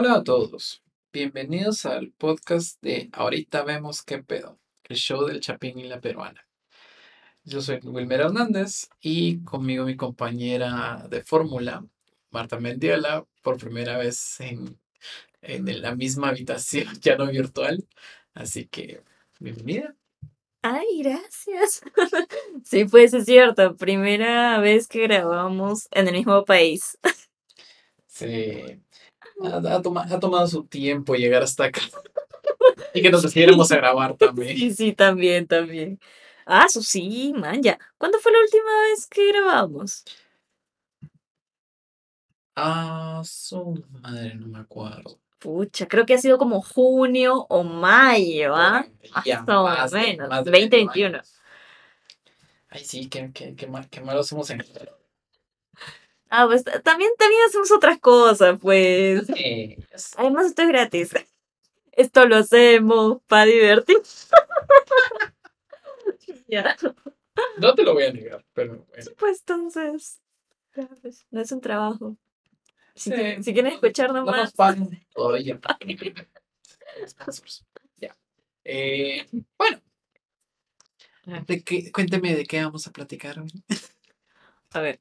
Hola a todos, bienvenidos al podcast de Ahorita vemos qué pedo, el show del Chapín y la Peruana. Yo soy Wilmer Hernández y conmigo mi compañera de fórmula, Marta Mendiola, por primera vez en, en la misma habitación, ya no virtual. Así que, bienvenida. Ay, gracias. Sí, pues es cierto, primera vez que grabamos en el mismo país. Sí, ha, ha toma- ha tomado su tiempo llegar hasta acá y que nos decidiéramos a grabar también. Sí, sí, también, también. Ah, eso sí, man, ya. ¿Cuándo fue la última vez que grabamos? Ah, su madre, no me acuerdo. Pucha, creo que ha sido como junio o mayo, ¿ah? Ya, Más o más menos, más de medio 2021. año. Ay, sí, qué, qué, qué, mal, qué malos somos en Ah, pues ta- también, también hacemos otras cosas, pues. Sí, Además, esto es gratis. Esto lo hacemos para divertir. Ya. No te lo voy a negar, pero bueno. Pues entonces, pues, no es un trabajo. Si, Sí. quieren- si quieren escuchar No nomás, nos pagan todavía. Ya. Eh, bueno, ¿de qué, cuénteme de qué vamos a platicar hoy. a ver.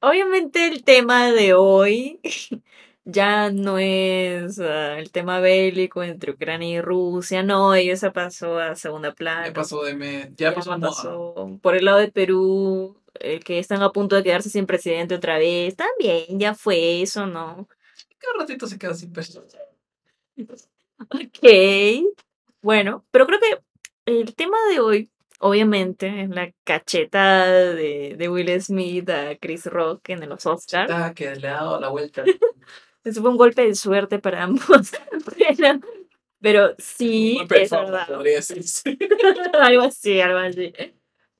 Obviamente el tema de hoy ya no es ah, el tema bélico entre Ucrania y Rusia, no, ello se pasó a segunda plana. Ya pasó de me, ya, Ya pasó pasó. Por el lado de Perú, eh, que están a punto de quedarse sin presidente otra vez, también ya fue eso, ¿no? Cada ratito se queda sin peso. Ok. Bueno, pero creo que el tema de hoy, obviamente, es la cachetada de, de Will Smith a Chris Rock en los Oscars. Ah, que le ha dado la vuelta. Eso fue un golpe de suerte para ambos. Pero, pero sí, Un es verdad. podría decirse. algo así, algo así.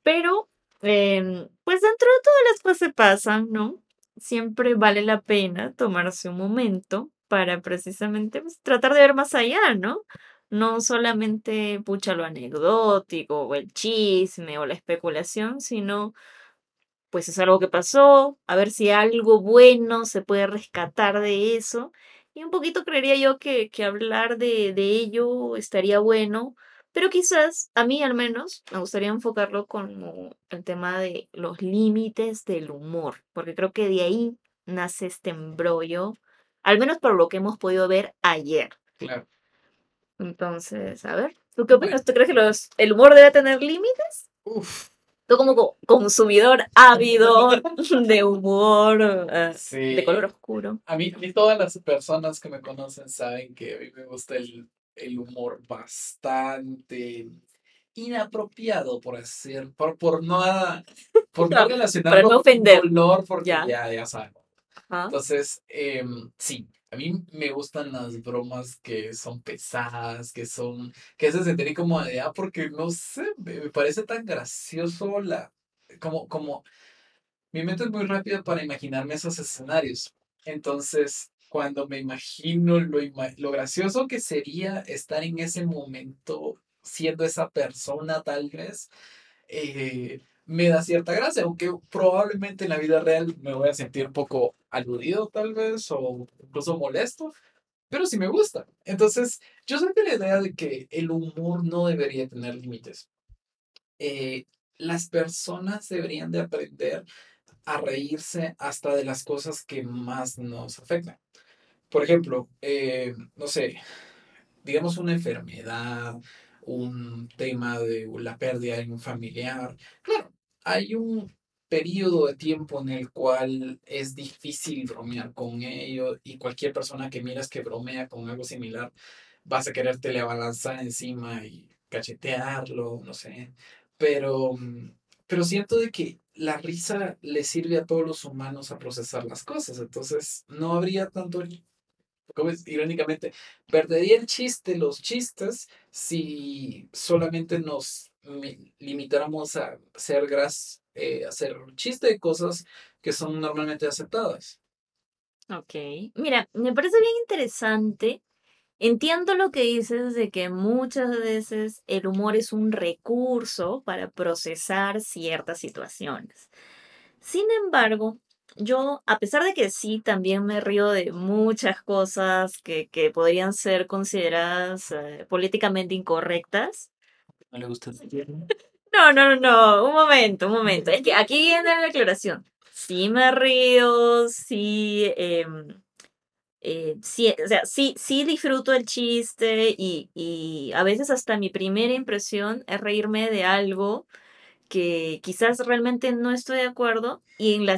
Pero, em, pues dentro de todas las cosas que pasan, ¿no? Siempre vale la pena tomarse un momento para precisamente pues, tratar de ver más allá, ¿no? No solamente, pucha, lo anecdótico, o el chisme, o la especulación, sino, pues es algo que pasó, a ver si algo bueno se puede rescatar de eso. Y un poquito creería yo que, que hablar de, de ello estaría bueno, pero quizás, a mí al menos, me gustaría enfocarlo como el tema de los límites del humor, porque creo que de ahí nace este embrollo, al menos por lo que hemos podido ver ayer. Claro. Entonces, a ver, ¿tú qué opinas? ¿Tú crees que los, el humor debe tener límites? Uf. Tú como co- consumidor ávido de humor eh, Sí. de color oscuro. A mí, a mí todas las personas que me conocen saben que a mí me gusta el, el humor bastante inapropiado, por decir, por, por no, por no Para relacionarlo no con ofender. dolor, porque Ya. ya, ya saben. Entonces, em, sí, a mí me gustan las bromas que son pesadas, que son, que hacen sentir como de, ah, porque no sé, me, parece tan gracioso la, como, como, mi mente es muy rápida para imaginarme esos escenarios. Entonces, cuando me imagino lo, lo gracioso que sería estar en ese momento siendo esa persona, tal vez, eh, me da cierta gracia, aunque probablemente en la vida real me voy a sentir un poco aludido, tal vez, o incluso molesto, pero sí me gusta. Entonces, yo soy de la idea de que el humor no debería tener límites. Eh, las personas deberían de aprender a reírse hasta de las cosas que más nos afectan. Por ejemplo, eh, no sé, digamos una enfermedad, un tema de la pérdida de un familiar. Claro, hay un periodo de tiempo en el cual es difícil bromear con ello y cualquier persona que miras que bromea con algo similar, vas a quererte abalanzar encima y cachetearlo, no sé. Pero, mm, pero siento de que la risa le sirve a todos los humanos a procesar las cosas, entonces no habría tanto, irónicamente, perdería el chiste, los chistes, si solamente nos limitáramos a hacer gras, eh, hacer chiste de cosas que son normalmente aceptadas. Ok. Mira, me parece bien interesante. Entiendo lo que dices de que muchas veces el humor es un recurso para procesar ciertas situaciones. Sin embargo, yo, a pesar de que sí, también me río de muchas cosas que, que podrían ser consideradas eh, políticamente incorrectas. ¿No le gusta No, no, no, no, un momento, un momento. Es que aquí viene la declaración. Sí me río, sí, em, eh, sí, o sea, sí, sí disfruto el chiste y, y a veces hasta mi primera impresión es reírme de algo que quizás realmente no estoy de acuerdo y en la,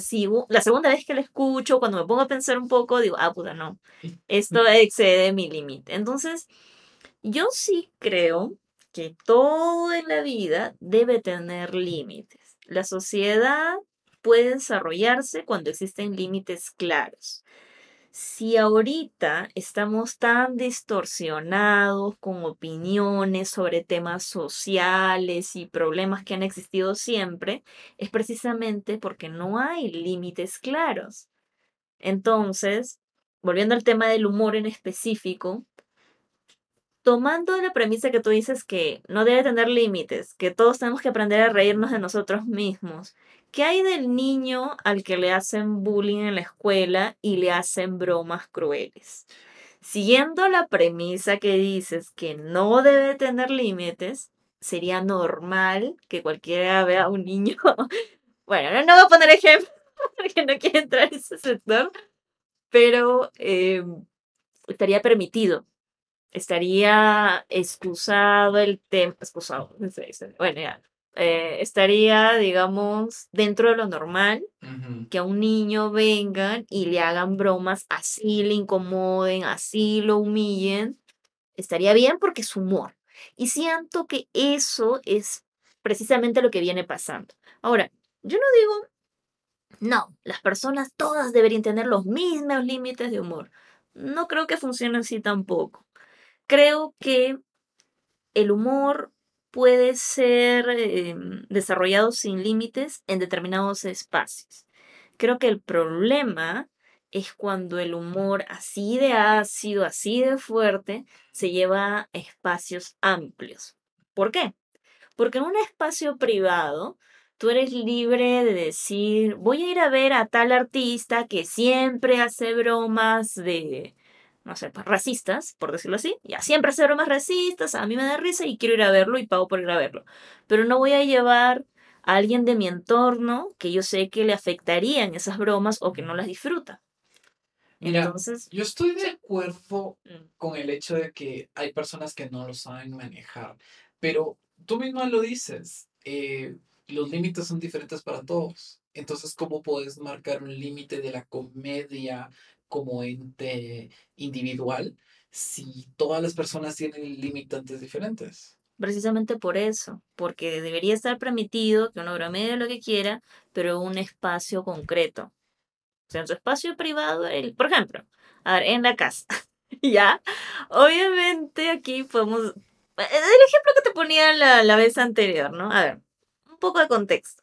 la segunda vez que la escucho, cuando me pongo a pensar un poco, digo, ah, puta, no, esto excede mi límite. Entonces, yo sí creo que todo en la vida debe tener límites. La sociedad puede desarrollarse cuando existen límites claros si ahorita estamos tan distorsionados con opiniones sobre temas sociales y problemas que han existido siempre, es precisamente porque no hay límites claros. Entonces, volviendo al tema del humor en específico, tomando la premisa que tú dices que no debe tener límites, que todos tenemos que aprender a reírnos de nosotros mismos ¿Qué hay del niño al que le hacen bullying en la escuela y le hacen bromas crueles? Siguiendo la premisa que dices que no debe tener límites, sería normal que cualquiera vea a un niño. Bueno, no, voy a poner ejemplo porque no quiero entrar en ese sector, pero em, estaría permitido. Estaría excusado el tema, excusado, bueno, ya, eh, estaría, digamos, dentro de lo normal que a un niño vengan y le hagan bromas, así le incomoden, así lo humillen. Estaría bien porque es humor. Y siento que eso es precisamente lo que viene pasando. Ahora, yo no digo, no, las personas todas deberían tener los mismos límites de humor. No creo que funcione así tampoco. Creo que el humor puede ser em, desarrollado sin límites en determinados espacios. Creo que el problema es cuando el humor así de ácido, así de fuerte, se lleva a espacios amplios. ¿Por qué? Porque en un espacio privado, tú eres libre de decir, voy a ir a ver a tal artista que siempre hace bromas de, no sé, pues, racistas, por decirlo así. Ya siempre hace bromas racistas, a mí me da risa y quiero ir a verlo y pago por ir a verlo. Pero no voy a llevar a alguien de mi entorno que yo sé que le afectarían esas bromas o que no las disfruta. Mira, Entonces, yo estoy de acuerdo mm. con el hecho de que hay personas que no lo saben manejar, pero tú misma lo dices, eh, los límites son diferentes para todos. Entonces, ¿cómo puedes marcar un límite de la comedia como ente individual si todas las personas tienen limitantes diferentes? Precisamente por eso, porque debería estar permitido que uno bromee lo que quiera, pero un espacio concreto. O sea, en su espacio privado, el, por ejemplo, a ver, en la casa, ¿ya? Obviamente aquí podemos... El ejemplo que te ponía la, la vez anterior, ¿no? A ver, un poco de contexto.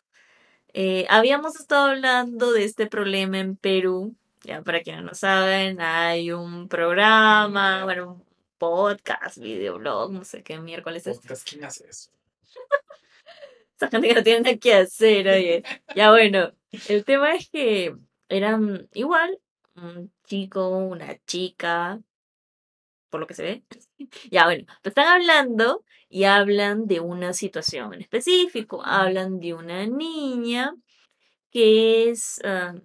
Eh, habíamos estado hablando de este problema en Perú ya para quienes no saben, hay un programa, bueno, un podcast, videoblog, no sé qué miércoles es. ¿quién hace eso? Esa gente que no tiene nada que hacer, oye. Ya bueno, el tema es que eran igual un chico, una chica, por lo que se ve. ya bueno, están hablando y hablan de una situación en específico, hablan de una niña que es... Ah,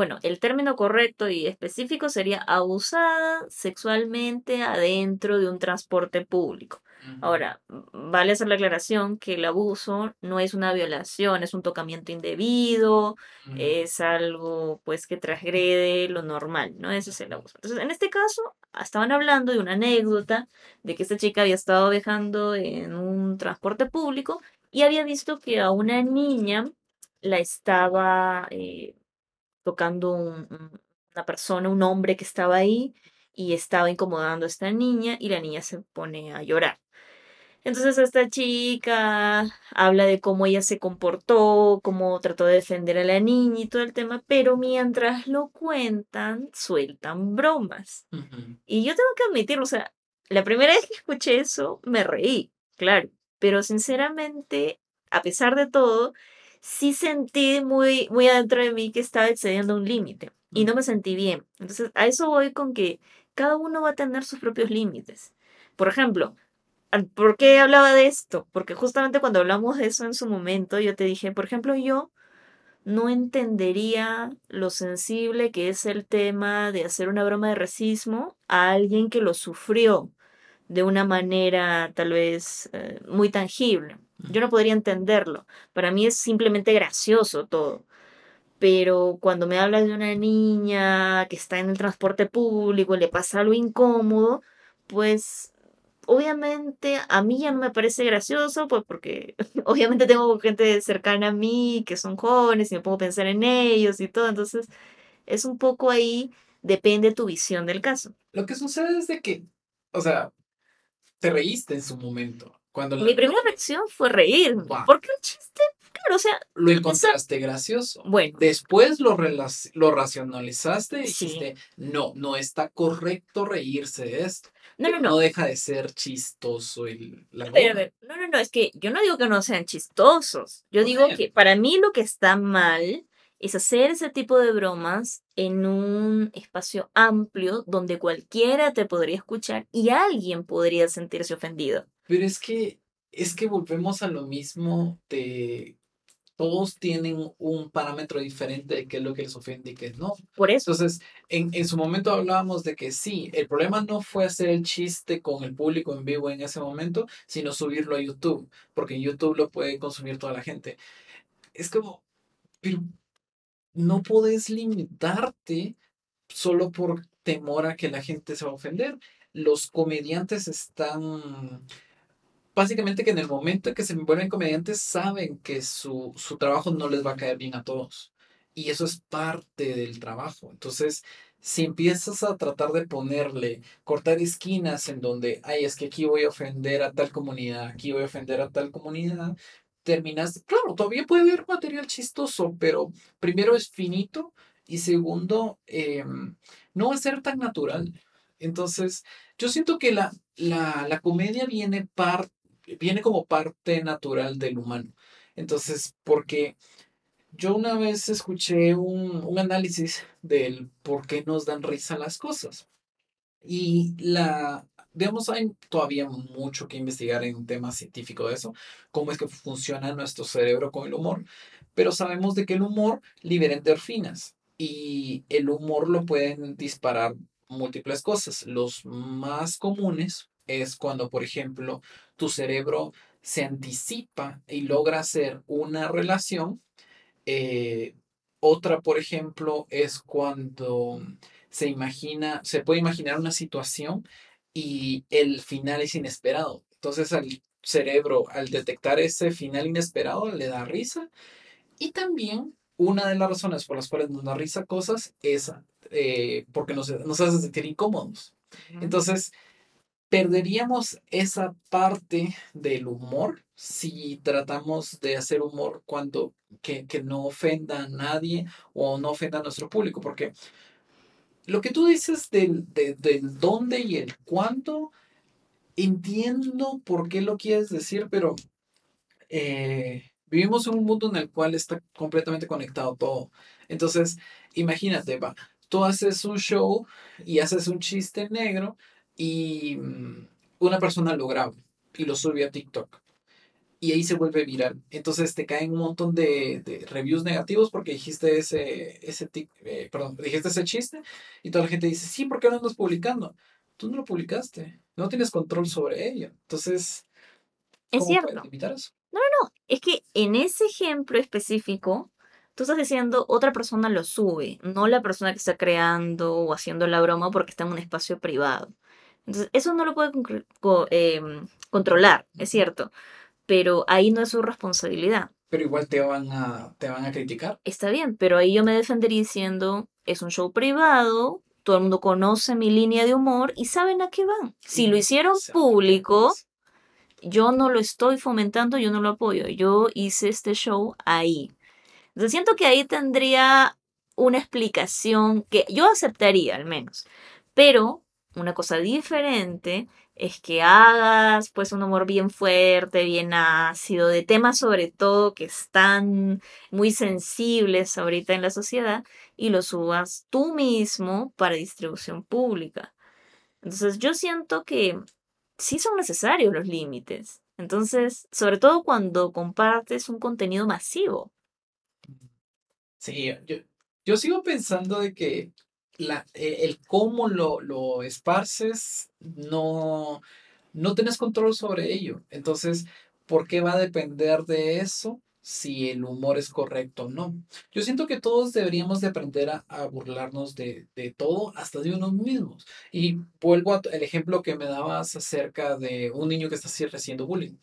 bueno, el término correcto y específico sería abusada sexualmente adentro de un transporte público. Ahora, vale hacer la aclaración que el abuso no es una violación, es un tocamiento indebido, es algo pues que transgrede lo normal, ¿no? Eso es el abuso. Entonces, en este caso, estaban hablando de una anécdota de que esta chica había estado viajando en un transporte público y había visto que a una niña la estaba eh, tocando una persona, un hombre que estaba ahí y estaba incomodando a esta niña y la niña se pone a llorar. Entonces esta chica habla de cómo ella se comportó, cómo trató de defender a la niña y todo el tema, pero mientras lo cuentan, sueltan bromas. Y yo tengo que admitirlo, o sea, la primera vez que escuché eso, me reí, claro, pero sinceramente, a pesar de todo, sí sentí muy, muy adentro de mí que estaba excediendo un límite y Mm. no me sentí bien. Entonces, a eso voy con que cada uno va a tener sus propios límites. Por ejemplo, ¿por qué hablaba de esto? Porque justamente cuando hablamos de eso en su momento, yo te dije, por ejemplo, yo no entendería lo sensible que es el tema de hacer una broma de racismo a alguien que lo sufrió de una manera tal vez eh, muy tangible. Yo no podría entenderlo. Para mí es simplemente gracioso todo. Pero cuando me hablas de una niña que está en el transporte público y le pasa algo incómodo, pues obviamente a mí ya no me parece gracioso, pues porque obviamente tengo gente cercana a mí que son jóvenes y me pongo a pensar en ellos y todo. Entonces es un poco ahí, depende tu visión del caso. Lo que sucede es de que, o sea, te reíste en su momento. Cuando Mi primera reacción fue reírme, porque un chiste, claro, o sea, lo encontraste gracioso. bueno, Después lo, relac- lo racionalizaste y Sí. dijiste, no, no está correcto reírse de esto. no, no, no. No deja de ser chistoso el, la A ver, a ver, no, no, no, es que yo no digo que no sean chistosos. Yo digo que para mí lo que está mal es hacer ese tipo de bromas en un espacio amplio donde cualquiera te podría escuchar y alguien podría sentirse ofendido. Pero es que, es que volvemos a lo mismo de todos tienen un parámetro diferente de qué es lo que les ofende y qué no. Por eso, Entonces, en, en su momento hablábamos de que sí, el problema no fue hacer el chiste con el público en vivo en ese momento, sino subirlo a YouTube, porque en YouTube lo puede consumir toda la gente. Es como, pero no puedes limitarte solo por temor a que la gente se va a ofender. Los comediantes están básicamente que en el momento en que se vuelven comediantes saben que su, su trabajo no les va a caer bien a todos. Y eso es parte del trabajo. Entonces, si empiezas a tratar de ponerle, cortar esquinas en donde, ay, es que aquí voy a ofender a tal comunidad, aquí voy a ofender a tal comunidad, terminas, claro, todavía puede haber material chistoso, pero primero es finito y segundo, em, no va a ser tan natural. Entonces, yo siento que la, la, la comedia viene, par, viene como parte natural del humano. Entonces, porque yo una vez escuché un, un análisis del por qué nos dan risa las cosas. Y la, digamos, hay todavía mucho que investigar en un tema científico de eso, cómo es que funciona nuestro cerebro con el humor, pero sabemos de que el humor libera endorfinas y el humor lo pueden disparar múltiples cosas. Los más comunes es cuando, por ejemplo, tu cerebro se anticipa y logra hacer una relación. Eh, otra, por ejemplo, es cuando se imagina, se puede imaginar una situación y el final es inesperado. Entonces al cerebro, al detectar ese final inesperado, le da risa. Y también una de las razones por las cuales nos da risa cosas es eh, porque nos, nos hace sentir incómodos. Entonces, perderíamos esa parte del humor si tratamos de hacer humor cuando que, que no ofenda a nadie o no ofenda a nuestro público, porque lo que tú dices del, de- del dónde y el cuándo, entiendo por qué lo quieres decir, pero eh, vivimos en un mundo en el cual está completamente conectado todo. Entonces, imagínate, va, tú haces un show y haces un chiste negro y mm, una persona lo graba y lo sube a TikTok. Y ahí se vuelve viral. Entonces te caen un montón de, de reviews negativos porque dijiste ese, ese, tic- eh, perdón, dijiste ese chiste y toda la gente dice, sí, ¿por qué no andas publicando? Tú no lo publicaste, no tienes control sobre ello. Entonces, Es ¿cómo cierto. puedes limitar eso? Es que en ese ejemplo específico, tú estás diciendo otra persona lo sube, no la persona que está creando o haciendo la broma porque está en un espacio privado. Entonces, eso no lo puede co- em, controlar, es cierto, pero ahí no es su responsabilidad. Pero igual te van a, te van a criticar. Está bien, pero ahí yo me defendería diciendo, es un show privado, todo el mundo conoce mi línea de humor y saben a qué van. Si lo hicieron público, yo no lo estoy fomentando, yo no lo apoyo. Yo hice este show ahí. Entonces siento que ahí tendría una explicación que yo aceptaría al menos. Pero Una cosa diferente es que hagas pues un humor bien fuerte, bien ácido, de temas sobre todo que están muy sensibles ahorita en la sociedad y lo subas tú mismo para distribución pública. Entonces yo siento que sí son necesarios los límites. Entonces, sobre todo cuando compartes un contenido masivo. Sí, yo, yo sigo pensando de que la, eh, el cómo lo, lo esparces no, no tienes control sobre ello. Entonces, ¿por qué va a depender de eso si el humor es correcto o no? Yo siento que todos deberíamos de aprender a, a burlarnos de, de, todo, hasta de unos mismos. Y vuelvo al ejemplo que me dabas acerca de un niño que está recibiendo bullying.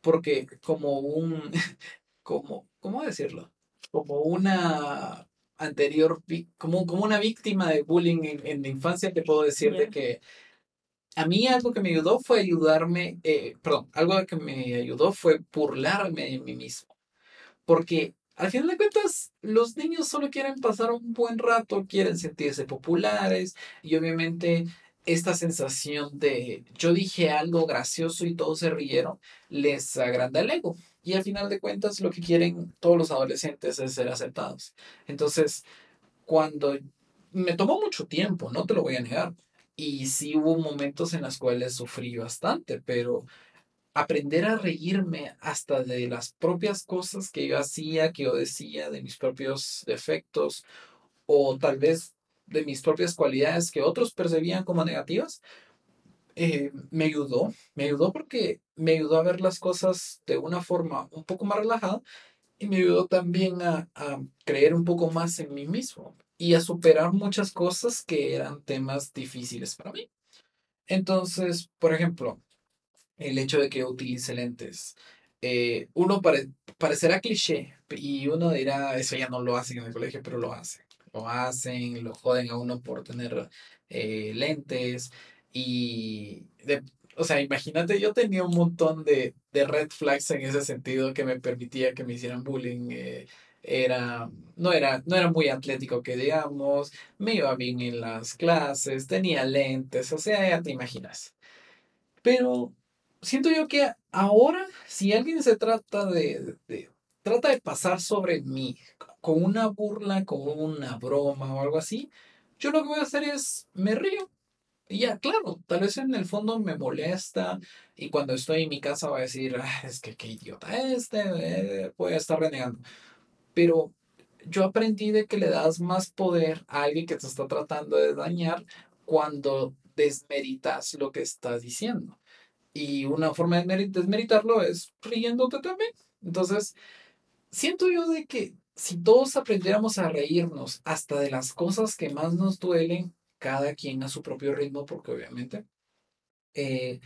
Porque como un, como, ¿cómo decirlo? Como una anterior, como, como una víctima de bullying en, en la infancia, te puedo decir de que a mí algo que me ayudó fue ayudarme, eh, perdón, algo que me ayudó fue burlarme de mí mismo. Porque al final de cuentas, los niños solo quieren pasar un buen rato, quieren sentirse populares y obviamente esta sensación de yo dije algo gracioso y todos se rieron, les agranda el ego. Y al final de cuentas, lo que quieren todos los adolescentes es ser aceptados. Entonces, cuando me tomó mucho tiempo, no te lo voy a negar, y sí hubo momentos en los cuales sufrí bastante, pero aprender a reírme hasta de las propias cosas que yo hacía, que yo decía, de mis propios defectos, o tal vez de mis propias cualidades que otros percibían como negativas, eh, me ayudó, me ayudó porque me ayudó a ver las cosas de una forma un poco más relajada y me ayudó también a, creer un poco más en mí mismo y a superar muchas cosas que eran temas difíciles para mí. Entonces, por ejemplo, el hecho de que utilice lentes. Eh, uno parecerá cliché y uno dirá, eso ya no lo hacen en el colegio, pero lo hacen. Lo hacen, lo joden a uno por tener eh, lentes y, de, o sea, imagínate, yo tenía un montón de, de, red flags en ese sentido que me permitía que me hicieran bullying. Eh, era, no era, no era muy atlético que digamos, me iba bien en las clases, tenía lentes, o sea, ya te imaginas. Pero siento yo que ahora, si alguien se trata de, de, trata de pasar sobre mí con una burla, con una broma o algo así, yo lo que voy a hacer es me río. Y ya, claro, tal vez en el fondo me molesta y cuando estoy en mi casa voy a decir, ah, es que qué idiota este, eh, voy a estar renegando pero yo aprendí de que le das más poder a alguien que te está tratando de dañar cuando desmeritas lo que estás diciendo. Y una forma de desmeritarlo es riéndote también. Entonces, siento yo de que si todos aprendiéramos a reírnos hasta de las cosas que más nos duelen, cada quien a su propio ritmo, porque obviamente eh,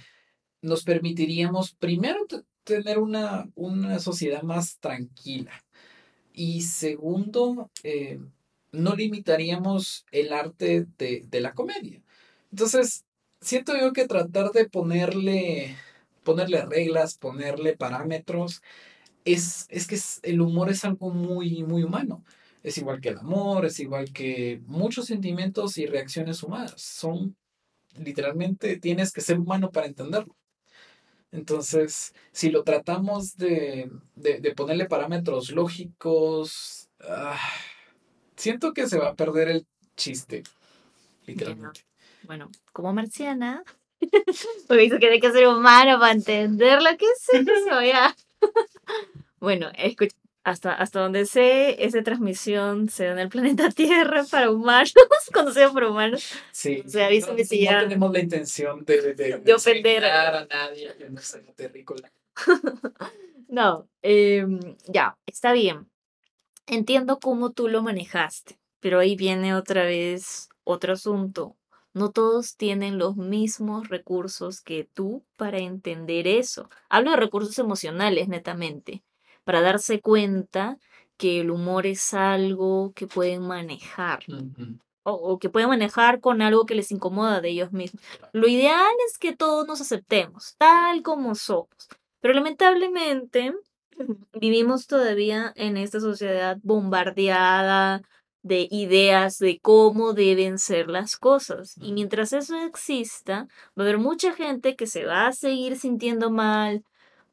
nos permitiríamos primero tener una, una sociedad más tranquila y segundo, eh, no limitaríamos el arte de, de, la comedia. Entonces, siento yo que tratar de ponerle, ponerle reglas, ponerle parámetros, es, es que el humor es algo muy, muy humano. Es igual que el amor, es igual que muchos sentimientos y reacciones humanas. Son, literalmente, tienes que ser humano para entenderlo. Entonces, si lo tratamos de, de, ponerle parámetros lógicos, ah, siento que se va a perder el chiste, literalmente. Bueno, como marciana, porque dice que hay que ser humano para entender lo que es eso, ya. bueno, escucha, hasta, hasta donde sé, esa transmisión se da en el planeta Tierra para humanos, conocido por humanos. Sí. O sea, no, si ya... no tenemos la intención de, de, de ofender a nadie, no terrícola. no, eh, ya, está bien. Entiendo cómo tú lo manejaste, pero ahí viene otra vez otro asunto. No todos tienen los mismos recursos que tú para entender eso. Hablo de recursos emocionales, netamente para darse cuenta que el humor es algo que pueden manejar. o, que pueden manejar con algo que les incomoda de ellos mismos. Lo ideal es que todos nos aceptemos, tal como somos. Pero lamentablemente vivimos todavía en esta sociedad bombardeada de ideas de cómo deben ser las cosas. Y mientras eso exista, va a haber mucha gente que se va a seguir sintiendo mal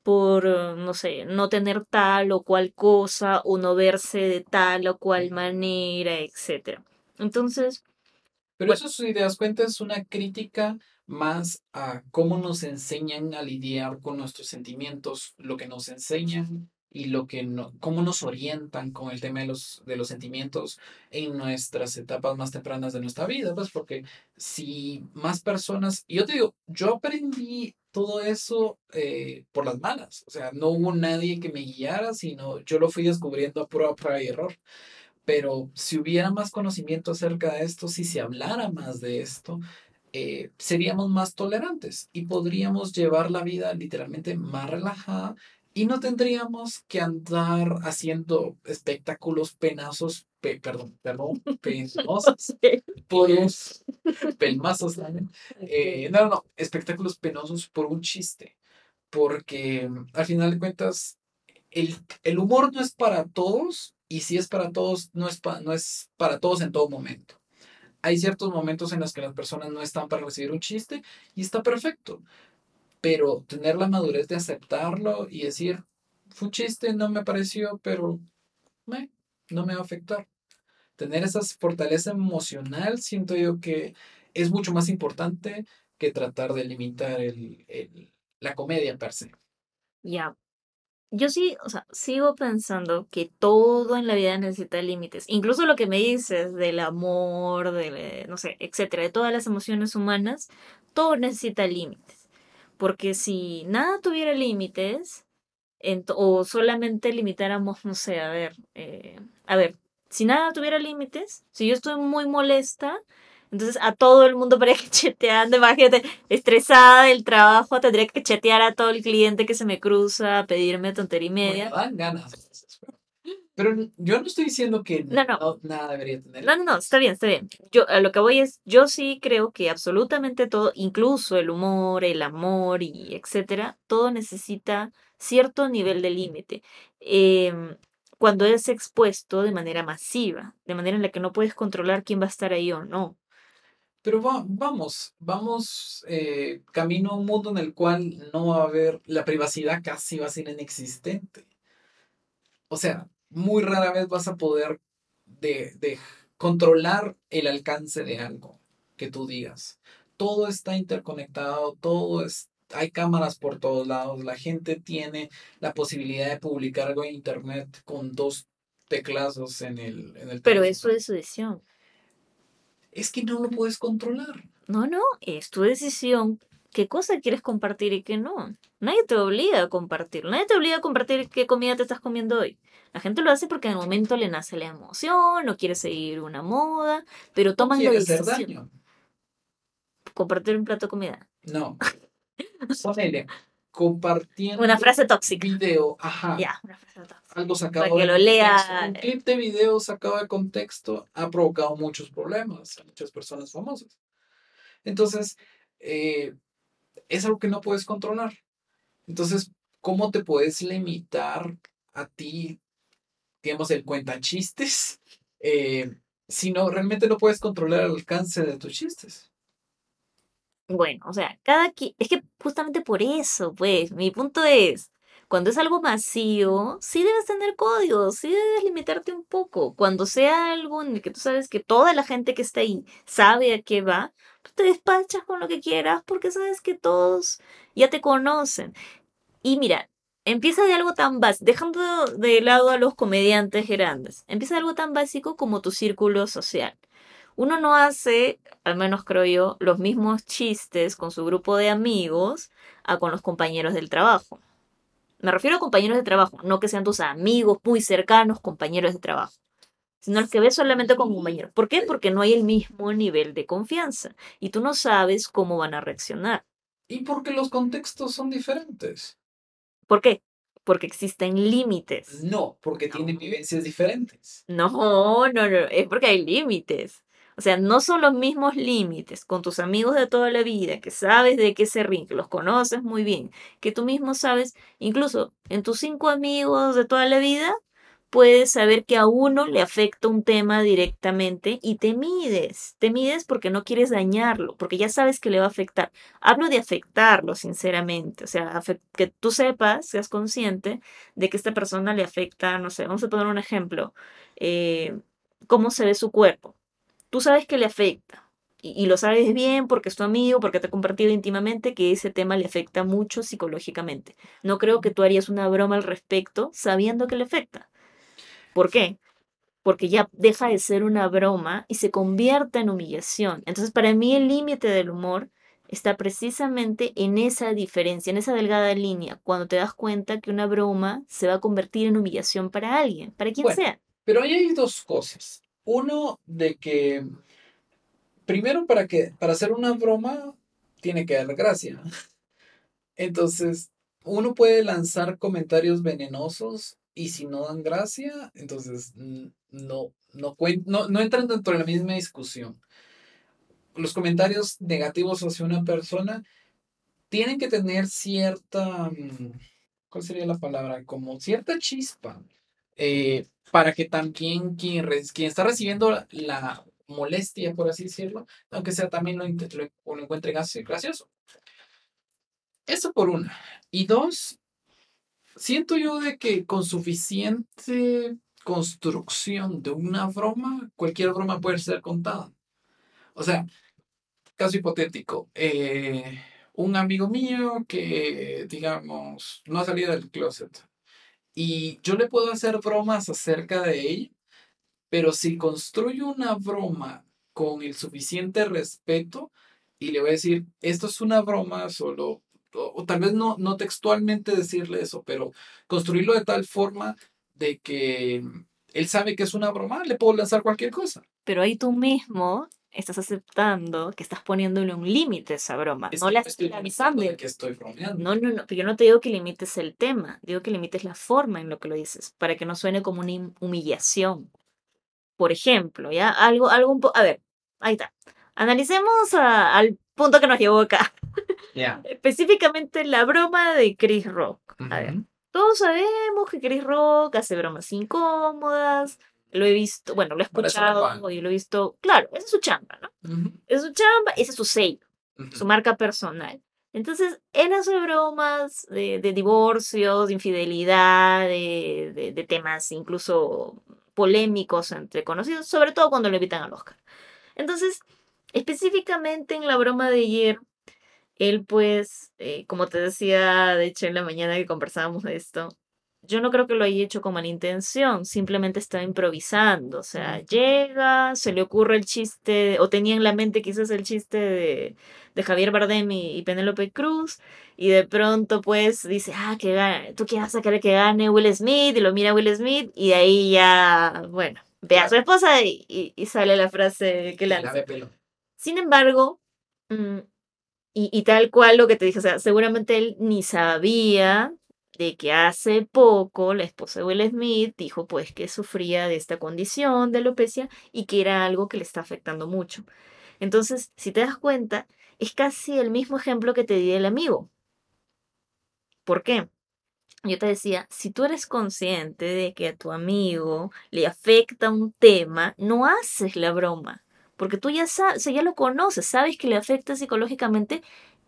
por, eh, no sé, no tener tal o cual cosa o no verse de tal o cual manera, etc. Entonces... Pero eso, si te das cuenta, es una crítica más a cómo nos enseñan a lidiar con nuestros sentimientos, lo que nos enseñan y lo que no, cómo nos orientan con el tema de los, de los sentimientos en nuestras etapas más tempranas de nuestra vida, pues porque si más personas, y yo te digo, yo aprendí todo eso eh, por las malas, o sea, no hubo nadie que me guiara, sino yo lo fui descubriendo a prueba, prueba y error. Pero si hubiera más conocimiento acerca de esto, si se hablara más de esto, eh, seríamos más tolerantes y podríamos llevar la vida literalmente más relajada y no tendríamos que andar haciendo espectáculos penazos, perdón, perdón, penosos, por los pelmazos. Eh, no, no, espectáculos penosos por un chiste, porque al final de cuentas, el, el humor no es para todos y si es para todos, no es, no es para todos en todo momento hay ciertos momentos en los que las personas no están para recibir un chiste y está perfecto. Pero tener la madurez de aceptarlo y decir, fue un chiste, no me pareció, pero no me va a afectar. Tener esa fortaleza emocional, siento yo que es mucho más importante que tratar de limitar el, la comedia per se. Ya, yo sí, o sea, sigo pensando que todo en la vida necesita límites. Incluso lo que me dices del amor, de, no sé, etcétera, de todas las emociones humanas, todo necesita límites. Porque si nada tuviera límites, o solamente limitáramos, no sé, a ver, eh, a ver, si nada tuviera límites, si yo estoy muy molesta, entonces a todo el mundo para que cheteando, imagínate, estresada del trabajo, tendría que chetear a todo el cliente que se me cruza, pedirme tontería y media. dan ganas. Pero yo no estoy diciendo que no, no. nada debería tener. No, no, no, está bien, está bien. Yo a lo que voy es, yo sí creo que absolutamente todo, incluso el humor, el amor y etcétera, todo necesita cierto nivel de límite. Em, cuando es expuesto de manera masiva, de manera en la que no puedes controlar quién va a estar ahí o no. Pero vamos, vamos eh, camino a un mundo en el cual no va a haber, la privacidad casi va a ser inexistente. O sea, muy rara vez vas a poder de, controlar el alcance de algo que tú digas. Todo está interconectado, todo es, hay cámaras por todos lados, la gente tiene la posibilidad de publicar algo en internet con dos teclazos en el... En el Pero eso es su decisión es que no lo puedes controlar. No, no, es tu decisión. ¿Qué cosa quieres compartir y qué no? Nadie te obliga a compartir. Nadie te obliga a compartir qué comida te estás comiendo hoy. La gente lo hace porque en el momento le nace la emoción, no quiere seguir una moda, pero toman la decisión. Hacer daño. Compartir un plato de comida. No. Ponele, compartiendo una frase tóxica. Video, ajá. Ya, una frase tóxica. Algo sacado Para que lo lea. Un clip de video sacado de contexto ha provocado muchos problemas a muchas personas famosas. Entonces, eh, es algo que no puedes controlar. Entonces, ¿cómo te puedes limitar a ti, digamos, el cuenta chistes, eh, si no realmente no puedes controlar el alcance de tus chistes? Bueno, o sea, cada quien, es que justamente por eso, pues, mi punto es, cuando es algo masivo, sí debes tener códigos, sí debes limitarte un poco. Cuando sea algo en el que tú sabes que toda la gente que está ahí sabe a qué va, tú te despachas con lo que quieras porque sabes que todos ya te conocen. Y mira, empieza de algo tan básico, dejando de lado a los comediantes grandes, empieza de algo tan básico como tu círculo social uno no hace, al menos creo yo, los mismos chistes con su grupo de amigos a con los compañeros del trabajo. Me refiero a compañeros de trabajo, no que sean tus amigos muy cercanos, compañeros de trabajo, sino los que ves solamente como compañeros. ¿Por qué? Porque no hay el mismo nivel de confianza y tú no sabes cómo van a reaccionar. Y porque los contextos son diferentes. ¿Por qué? Porque existen límites. No, porque tienen vivencias diferentes. No, no, no, es porque hay límites. O sea, no son los mismos límites con tus amigos de toda la vida, que sabes de qué se ríen, que los conoces muy bien, que tú mismo sabes, incluso en tus cinco amigos de toda la vida, puedes saber que a uno le afecta un tema directamente y te mides. Te mides porque no quieres dañarlo, porque ya sabes que le va a afectar. Hablo de afectarlo, sinceramente. O sea, que tú sepas, seas consciente de que esta persona le afecta, no sé, vamos a poner un ejemplo, eh, cómo se ve su cuerpo. Tú sabes que le afecta y, lo sabes bien porque es tu amigo, porque te ha compartido íntimamente que ese tema le afecta mucho psicológicamente. No creo que tú harías una broma al respecto sabiendo que le afecta. ¿Por qué? Porque ya deja de ser una broma y se convierte en humillación. Entonces, para mí el límite del humor está precisamente en esa diferencia, en esa delgada línea, cuando te das cuenta que una broma se va a convertir en humillación para alguien, para quien sea. Pero ahí hay dos cosas. Uno, de que primero para que para hacer una broma tiene que dar gracia. Entonces, uno puede lanzar comentarios venenosos y si no dan gracia, entonces no, no, no, no entran dentro de la misma discusión. Los comentarios negativos hacia una persona tienen que tener cierta, mm, ¿cuál sería la palabra? Como cierta chispa, eh, para que también quien, quien está recibiendo la, molestia, por así decirlo, aunque sea también lo, lo, lo encuentre gracioso. Eso por una. Y dos, siento yo de que con suficiente construcción de una broma, cualquier broma puede ser contada. O sea, caso hipotético, eh, un amigo mío que, digamos, no ha salido del closet y yo le puedo hacer bromas acerca de él, pero si construyo una broma con el suficiente respeto y le voy a decir, esto es una broma, solo o, tal vez no, no textualmente decirle eso, pero construirlo de tal forma de que él sabe que es una broma, le puedo lanzar cualquier cosa. Pero ahí tú mismo estás aceptando que estás poniéndole un límite a esa broma. no la estoy avisando. que estoy bromeando. No, no, no. Yo no te digo que limites el tema, digo que limites la forma en lo que lo dices, para que no suene como una humillación. Por ejemplo, ¿ya? Algo, algo un poco. A ver, ahí está. Analicemos al punto que nos llevó acá. Específicamente la broma de Chris Rock. A ver, todos sabemos que Chris Rock hace bromas incómodas. Lo he visto, bueno, lo he escuchado y lo he visto. Claro, esa es su chamba, ¿no? Es su chamba, ese es su sello, su marca personal. Entonces, él hace bromas de, divorcios, de infidelidad, de, de, temas incluso polémicos entre conocidos, sobre todo cuando lo invitan al Oscar. Entonces, específicamente en la broma de ayer, él pues, eh, como te decía, de hecho en la mañana que conversábamos de esto, yo no creo que lo haya hecho con mala intención, simplemente estaba improvisando, o sea, llega, se le ocurre el chiste, o tenía en la mente quizás el chiste de, de Javier Bardem y, Penélope Cruz, y de pronto pues dice, ah, que gane, tú quieres sacar que gane Will Smith, y lo mira Will Smith, y de ahí ya, bueno, ve a su esposa y, y, sale la frase que lanza. Sin embargo, mm, y, tal cual lo que te dije, o sea, seguramente él ni sabía de que hace poco la esposa de Will Smith dijo pues que sufría de esta condición de alopecia y que era algo que le está afectando mucho. Entonces, si te das cuenta, es casi el mismo ejemplo que te di el amigo. ¿Por qué? Yo te decía, si tú eres consciente de que a tu amigo le afecta un tema, no haces la broma porque tú ya, sabes, ya lo conoces, sabes que le afecta psicológicamente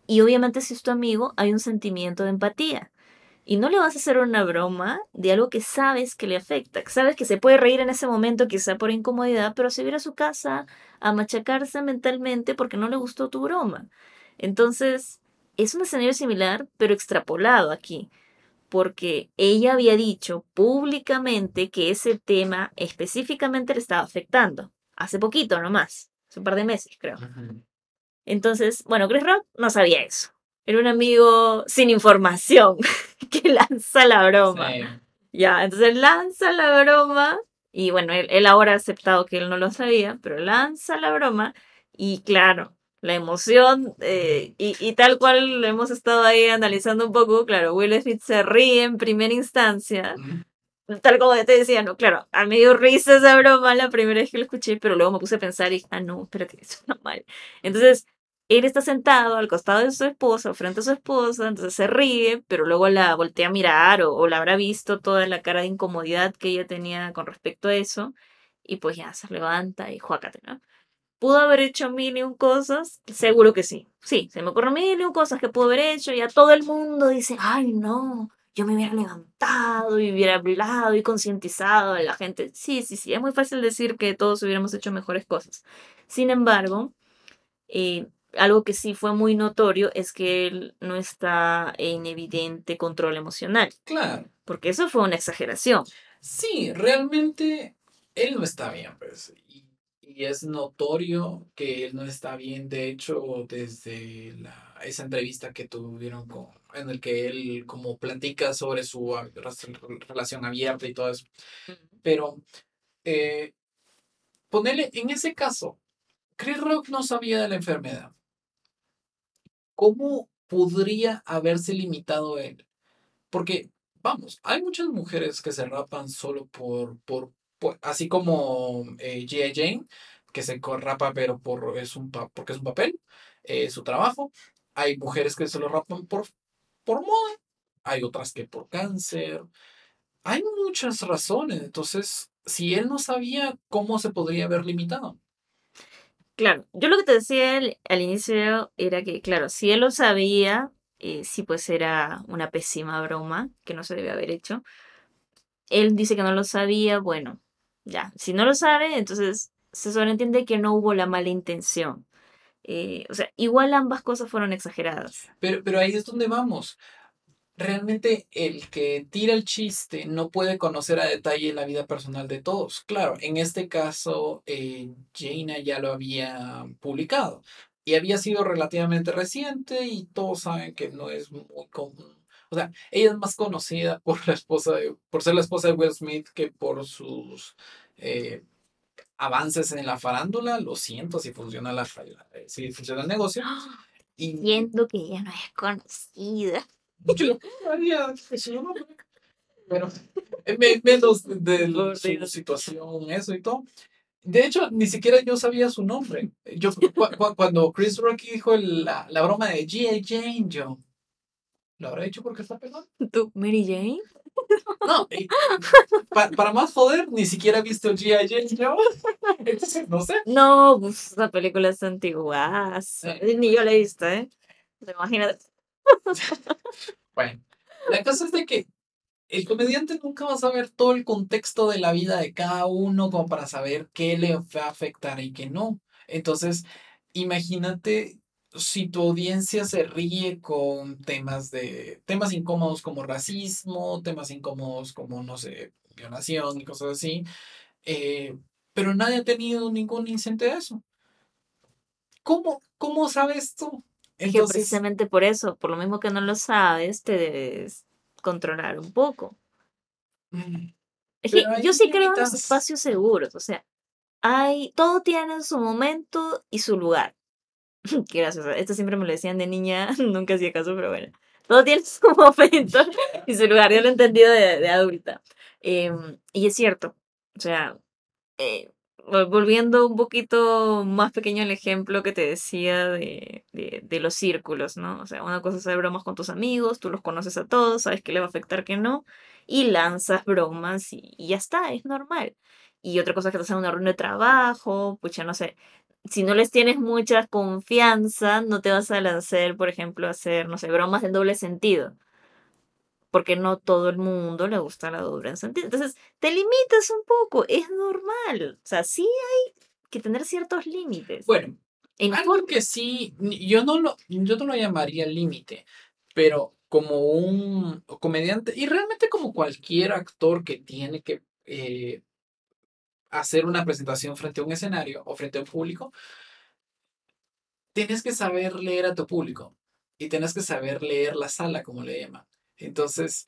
y obviamente si es tu amigo hay un sentimiento de empatía. Y no le vas a hacer una broma de algo que sabes que le afecta, sabes que se puede reír en ese momento quizá por incomodidad, pero se viene a su casa a machacarse mentalmente porque no le gustó tu broma. Entonces, es un escenario similar, pero extrapolado aquí, porque ella había dicho públicamente que ese tema específicamente le estaba afectando hace poquito nomás, hace un par de meses creo. Entonces, bueno, Chris Rock no sabía eso. Era un amigo sin información que lanza la broma. Ya, entonces lanza la broma y bueno, él, ahora ha aceptado que él no lo sabía, pero lanza la broma y claro, la emoción eh, y, y, tal cual hemos estado ahí analizando un poco, claro, Will Smith se ríe en primera instancia, tal como te decía, no, claro, a mí dio risa esa broma la primera vez que lo escuché, pero luego me puse a pensar y, ah, no, espérate, eso está mal. Entonces, él está sentado al costado de su esposa, frente a su esposa, entonces se ríe, pero luego la voltea a mirar o, o la habrá visto toda la cara de incomodidad que ella tenía con respecto a eso, y pues ya se levanta y juácate, ¿no? ¿Pudo haber hecho mil y un cosas? Seguro que sí. Sí, se me ocurren mil y un cosas que pudo haber hecho. Y a todo el mundo dice, ay, no, yo me hubiera levantado y hubiera hablado y concientizado a la gente. Sí, sí, sí, es muy fácil decir que todos hubiéramos hecho mejores cosas. Sin embargo, eh, algo que sí fue muy notorio es que él no está en evidente control emocional. Claro. Porque eso fue una exageración. Sí, realmente él no está bien, pues. Y, y es notorio que él no está bien. De hecho, desde la, esa entrevista que tuvieron con, en el que él como platica sobre su re- relación abierta y todo eso. Pero eh, ponerle en ese caso, Chris Rock no sabía de la enfermedad. ¿Cómo podría haberse limitado él? Porque, vamos, hay muchas mujeres que se rapan solo por, por, por- así como eh, G.I. Jane, que se rapa pero por, es un, porque es un papel, eh, su trabajo. Hay mujeres que se lo rapan por, por moda, hay otras que por cáncer. Hay muchas razones. Entonces, si él no sabía, ¿cómo se podría haber limitado? Claro, yo lo que te decía al, al inicio era que, claro, si él lo sabía, eh, sí, pues era una pésima broma que no se debe haber hecho. Él dice que no lo sabía, bueno, ya, si no lo sabe, entonces se sobreentiende que no hubo la mala intención. Eh, o sea, igual ambas cosas fueron exageradas. Pero, pero ahí es donde vamos. Realmente el que tira el chiste no puede conocer a detalle la vida personal de todos. Claro, en este caso, eh, Jaina ya lo había publicado y había sido relativamente reciente y todos saben que no es muy común. O sea, ella es más conocida por la esposa de- por ser la esposa de Will Smith que por sus eh, avances en la farándula. Lo siento si funciona la, eh, si funciona el negocio. Y Siendo que ella no es conocida. yo haría. Pero me- menos de lo- su situación, eso y todo. De hecho, ni siquiera yo sabía su nombre. Yo, cu- cu- cuando Chris Rock dijo el- la, la broma de G.I. Jane, yo, ¿lo habrá dicho porque está pegado? ¿Tú, Mary Jane? No, pa- para más joder, ni siquiera he visto G.I. Entonces, no sé. No, pues esa película es antigua. Eh. Ni yo la he visto, ¿eh? Imagínate. Bueno, la cosa es de que el comediante nunca va a saber todo el contexto de la vida de cada uno como para saber qué le va a afectar y qué no. Entonces, imagínate si tu audiencia se ríe con temas de temas incómodos como racismo, temas incómodos como, no sé, violación y cosas así, eh, pero nadie ha tenido ningún incidente de eso. ¿Cómo, cómo sabes tú? Es que Entonces, precisamente por eso, por lo mismo que no lo sabes, te debes controlar un poco. Es que yo sí creo en los espacios seguros, o sea, hay, todo tiene su momento y su lugar. Qué gracioso, esto siempre me lo decían de niña, nunca hacía caso, pero bueno, todo tiene su momento y su lugar, yo lo he entendido de, adulta. Em, y es cierto, o sea, eh, vol- volviendo un poquito más pequeño el ejemplo que te decía de, de, los círculos, ¿no? O sea, una cosa es hacer bromas con tus amigos, tú los conoces a todos, sabes que le va a afectar que no, y lanzas bromas y, y ya está, es normal. Y otra cosa es que estás en una reunión de trabajo, pucha, no sé, si no les tienes mucha confianza, no te vas a lanzar, por ejemplo, a hacer, no sé, bromas en doble sentido porque no todo el mundo le gusta la doble sentido. Entonces, te limitas un poco, es normal. O sea, sí hay que tener ciertos límites. Bueno, En Algo forma- que sí, yo no lo, yo no lo llamaría límite, pero como un comediante y realmente como cualquier actor que tiene que eh, hacer una presentación frente a un escenario o frente a un público, tienes que saber leer a tu público y tienes que saber leer la sala, como le llaman. Entonces,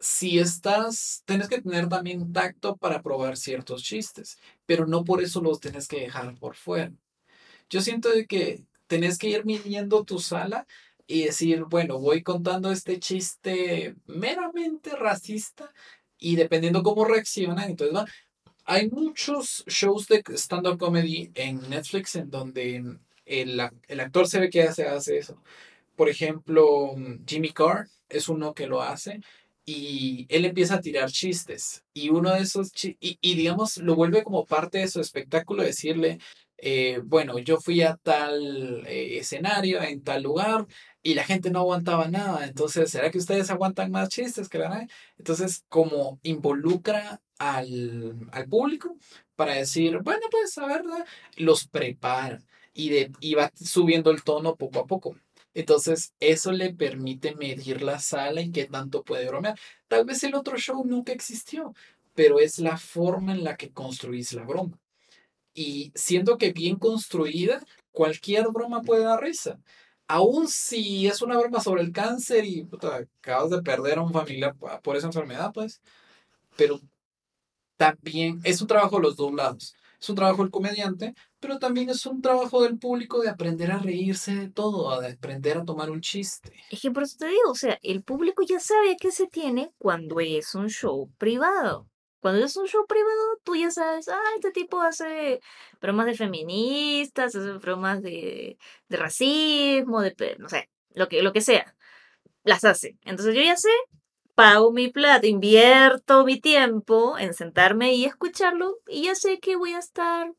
si estás, tienes que tener también tacto para probar ciertos chistes, pero no por eso los tienes que dejar por fuera. Yo siento que tenés que ir midiendo tu sala y decir, bueno, voy contando este chiste meramente racista y dependiendo cómo reaccionan, entonces va. Hay muchos shows de stand-up comedy en Netflix en donde el, el actor se ve que hace, hace eso. Por ejemplo, Jimmy Carr es uno que lo hace y él empieza a tirar chistes y uno de esos y, y, digamos lo vuelve como parte de su espectáculo decirle eh, bueno yo fui a tal eh, escenario en tal lugar y la gente no aguantaba nada entonces será que ustedes aguantan más chistes que la entonces como involucra al, al público para decir bueno pues a ver los prepara y, de, y va subiendo el tono poco a poco entonces, eso le permite medir la sala y qué tanto puede bromear. Tal vez el otro show nunca existió, pero es la forma en la que construís la broma. Y siendo que bien construida, cualquier broma puede dar risa. Aún si es una broma sobre el cáncer y acabas de perder a un familiar por esa enfermedad, pues. Pero también es un trabajo de los dos lados. Es un trabajo del comediante, pero también es un trabajo del público de aprender a reírse de todo, de aprender a tomar un chiste. Es que por eso te digo, o sea, el público ya sabe qué se tiene cuando es un show privado. Cuando es un show privado, tú ya sabes, ah, este tipo hace bromas de feministas, hace bromas de, de racismo, de, no sé, lo que, lo que sea. Las hace. Entonces yo ya sé, pago mi plata, invierto mi tiempo en sentarme y escucharlo y ya sé que voy a estar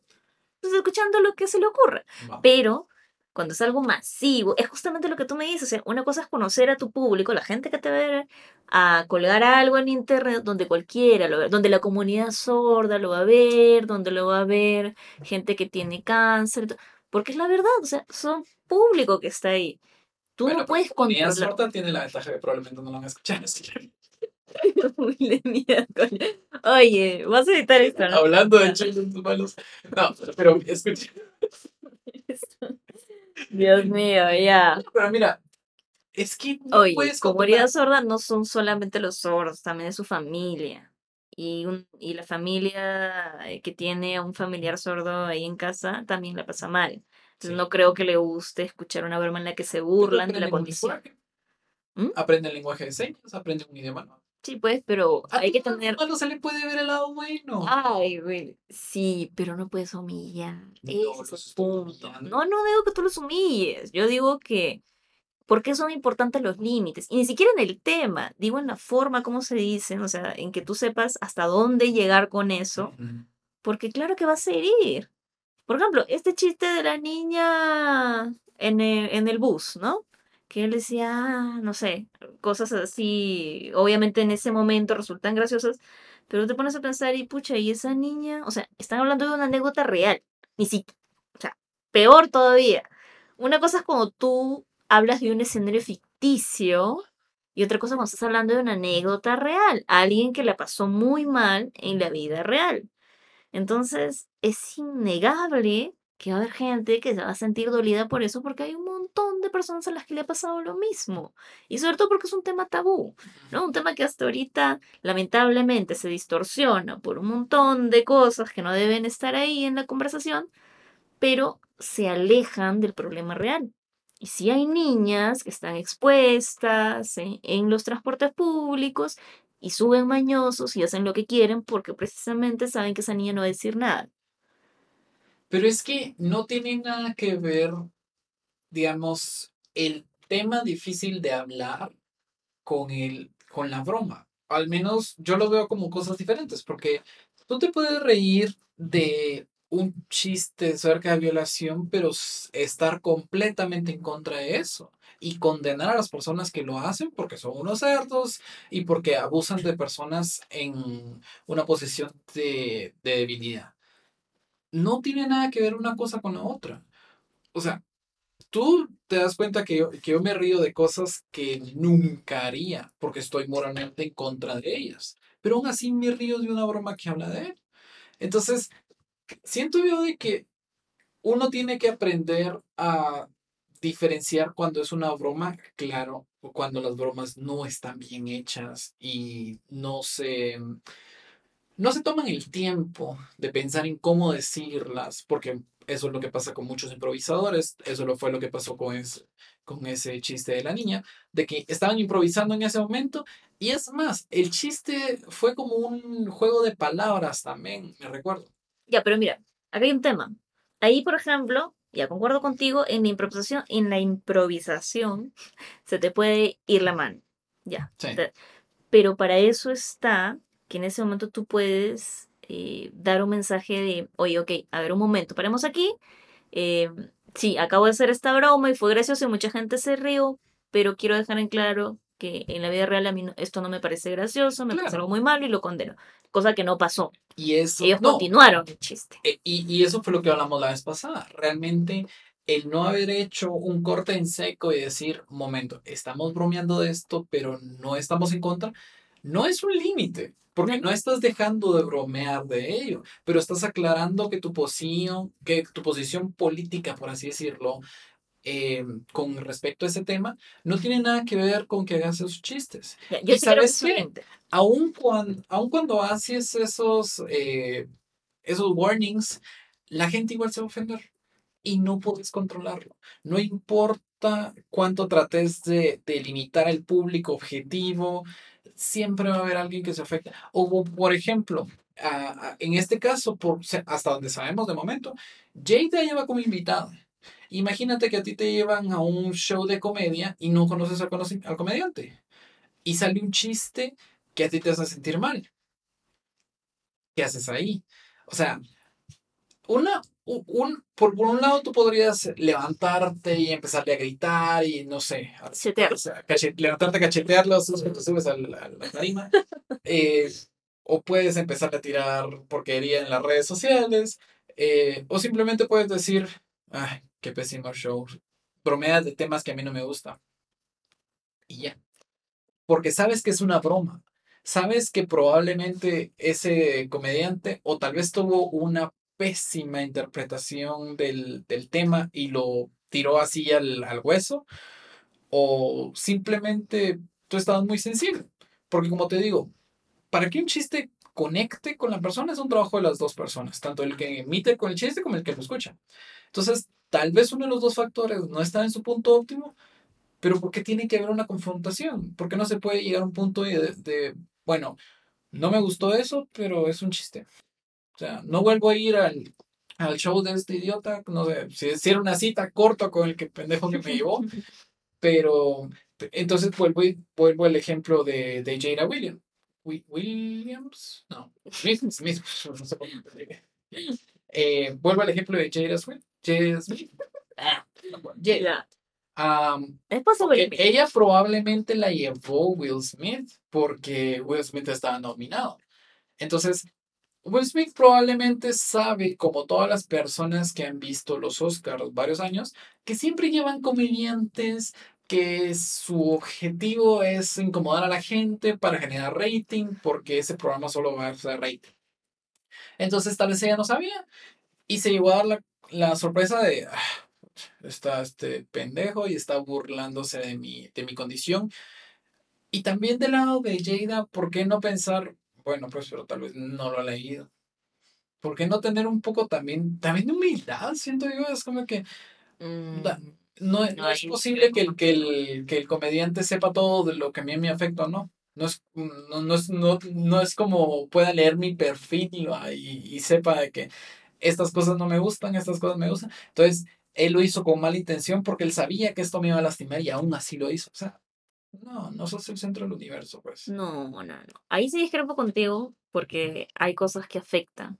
pues, escuchando lo que se le ocurra. Pero cuando es algo masivo, es justamente lo que tú me dices. O sea, una cosa es conocer a tu público, la gente que te va a colgar algo en internet donde cualquiera lo ve, donde la comunidad sorda lo va a ver, donde lo va a ver gente que tiene cáncer, porque es la verdad, o sea, son público que está ahí. Tú no puedes controlar. sorda tiene la ventaja que probablemente no lo van a escuchar. Oye, vas a editar esto, ¿no? Hablando de chistes malos. No, pero escucha. Dios mío, ya. Pero mira, es que no Oye, puedes comunidad sorda no son solamente los sordos, también es su familia. Y, un, y la familia eh, que tiene a un familiar sordo ahí en casa también la pasa mal. Entonces no creo que le guste escuchar una broma en la que se burlan de la condición. ¿Mm? Aprende el lenguaje de señas, aprende un idioma nuevo. Sí, pues, pero hay que tener. Cuando se le puede ver el lado bueno. Ay, güey. Sí, pero no puedes humillar. No, es punto. No, no digo que tú los humilles. Yo digo que. ¿Por qué son importantes los límites? Y ni siquiera en el tema, digo en la forma como se dicen, o sea, en que tú sepas hasta dónde llegar con eso, porque claro que vas a herir. Por ejemplo, este chiste de la niña en en el bus, ¿no? Que él decía, no sé, cosas así, obviamente en ese momento resultan graciosas, pero te pones a pensar y pucha, y esa niña, o sea, están hablando de una anécdota real, ni siquiera, o sea, peor todavía. Una cosa es cuando tú hablas de un escenario ficticio y otra cosa cuando estás hablando de una anécdota real, alguien que la pasó muy mal en la vida real. Entonces, es innegable que va a haber gente que se va a sentir dolida por eso porque hay un montón de personas a las que le ha pasado lo mismo. Y sobre todo porque es un tema tabú, ¿no? Un tema que hasta ahorita lamentablemente se distorsiona por un montón de cosas que no deben estar ahí en la conversación, pero se alejan del problema real. Y si hay niñas que están expuestas en, en los transportes públicos y suben mañosos y hacen lo que quieren porque precisamente saben que esa niña no va a decir nada pero es que no tiene nada que ver, digamos, el tema difícil de hablar con, el, con la broma. Al menos yo lo veo como cosas diferentes, porque tú te puedes reír de un chiste acerca de violación, pero estar completamente en contra de eso y condenar a las personas que lo hacen porque son unos cerdos y porque abusan de personas en una posición de, de debilidad no tiene nada que ver una cosa con la otra. O sea, tú te das cuenta que yo, que yo me río de cosas que nunca haría porque estoy moralmente en contra de ellas. Pero aún así me río de una broma que habla de él. Entonces, siento yo de que uno tiene que aprender a diferenciar cuando es una broma, claro, o cuando las bromas no están bien hechas y no se no se toman el tiempo de pensar en cómo decirlas, porque eso es lo que pasa con muchos improvisadores, eso lo fue lo que pasó con ese, con ese chiste de la niña, de que estaban improvisando en ese momento, y es más, el chiste fue como un juego de palabras también, me recuerdo. Ya, pero mira, acá hay un tema. Ahí, por ejemplo, ya concuerdo contigo, en la improvisación, en la improvisación se te puede ir la mano. Ya. Sí. Te- Pero para eso está que en ese momento tú puedes eh, dar un mensaje de, oye, ok, a ver un momento, paremos aquí. eh, sí, acabo de hacer esta broma y fue gracioso y mucha gente se rió, pero quiero dejar en claro que en la vida real a mí no- esto no me parece gracioso, me parece Claro. algo muy malo y lo condeno. Cosa que no pasó. Y eso. Ellos no, continuaron el chiste. Eh, Y, y eso fue lo que hablamos la vez pasada. Realmente, el no haber hecho un corte en seco y decir, momento, estamos bromeando de esto, pero no estamos en contra, no es un límite. Porque no estás dejando de bromear de ello, pero estás aclarando que tu posición, que tu posición política, por así decirlo, eh, con respecto a ese tema, no tiene nada que ver con que hagas esos chistes Ya, Yo ¿Y sí que sabes qué? límite. aun cuando, aun cuando haces esos, eh, esos warnings, la gente igual se va a ofender y no puedes controlarlo. No importa cuánto trates de, de limitar al público objetivo, siempre va a haber alguien que se afecte. O, por ejemplo, en este caso, hasta donde sabemos de momento, Jada lleva como invitada. Imagínate que a ti te llevan a un show de comedia y no conoces al, al comediante. Y sale un chiste que a ti te hace sentir mal. ¿Qué haces ahí? O sea, una, un, por, por un lado tú podrías levantarte y empezarle a gritar y no sé, a- Cachetear. o sea, levantarte a cachetearlos, tú subes a la tarima. eh, o puedes empezar a tirar porquería en las redes sociales. eh, o simplemente puedes decir, ay, qué pésimo show. Bromeas de temas que a mí no me gustan. Y ya. Porque sabes que es una broma. Sabes que probablemente ese comediante o tal vez tuvo una pésima interpretación del, del tema y lo tiró así al, al hueso. O simplemente tú estabas muy sensible. Porque como te digo, para que un chiste conecte con la persona es un trabajo de las dos personas, tanto el que emite con el chiste como el que lo escucha. Entonces, tal vez uno de los dos factores no está en su punto óptimo, pero ¿por qué tiene que haber una confrontación? ¿Por qué no se puede llegar a un punto de, de, bueno, no me gustó eso, pero es un chiste? O sea, no vuelvo a ir al, al show de este idiota, no sé, si si era una cita corta con el que pendejo que me llevó, pero entonces vuelvo, y- vuelvo al ejemplo de, de Jada Williams. Wi- Williams? No, Smith, Smith, no sé cómo. Eh, vuelvo al ejemplo de Jada Smith. Jada Smith. Ah. Jada. E- ella probablemente la llevó Will Smith porque Will Smith estaba nominado. Entonces, Will Smith probablemente sabe, como todas las personas que han visto los Oscars varios años, que siempre llevan comediantes que su objetivo es incomodar a la gente para generar rating, porque ese programa solo va a hacer rating. Entonces, tal vez ella no sabía y se llevó a dar la, la sorpresa de, "Ah, está este pendejo y está burlándose de mi, de mi condición. Y también del lado de Jada, ¿por qué no pensar, bueno, pues, pero tal vez no lo ha leído? ¿Por qué no tener un poco también, también de humildad? Siento yo, es como que Mm, da- no, no es posible que el, que, el, que el comediante sepa todo de lo que a mí me afecta o no. No es, no, no es, no, no es como pueda leer mi perfil y, y, sepa que estas cosas no me gustan, estas cosas me gustan. Entonces, él lo hizo con mala intención porque él sabía que esto me iba a lastimar y aún así lo hizo. O sea, no, no sos el centro del universo, pues. No, no, no. Ahí sí discrepo contigo porque hay cosas que afectan.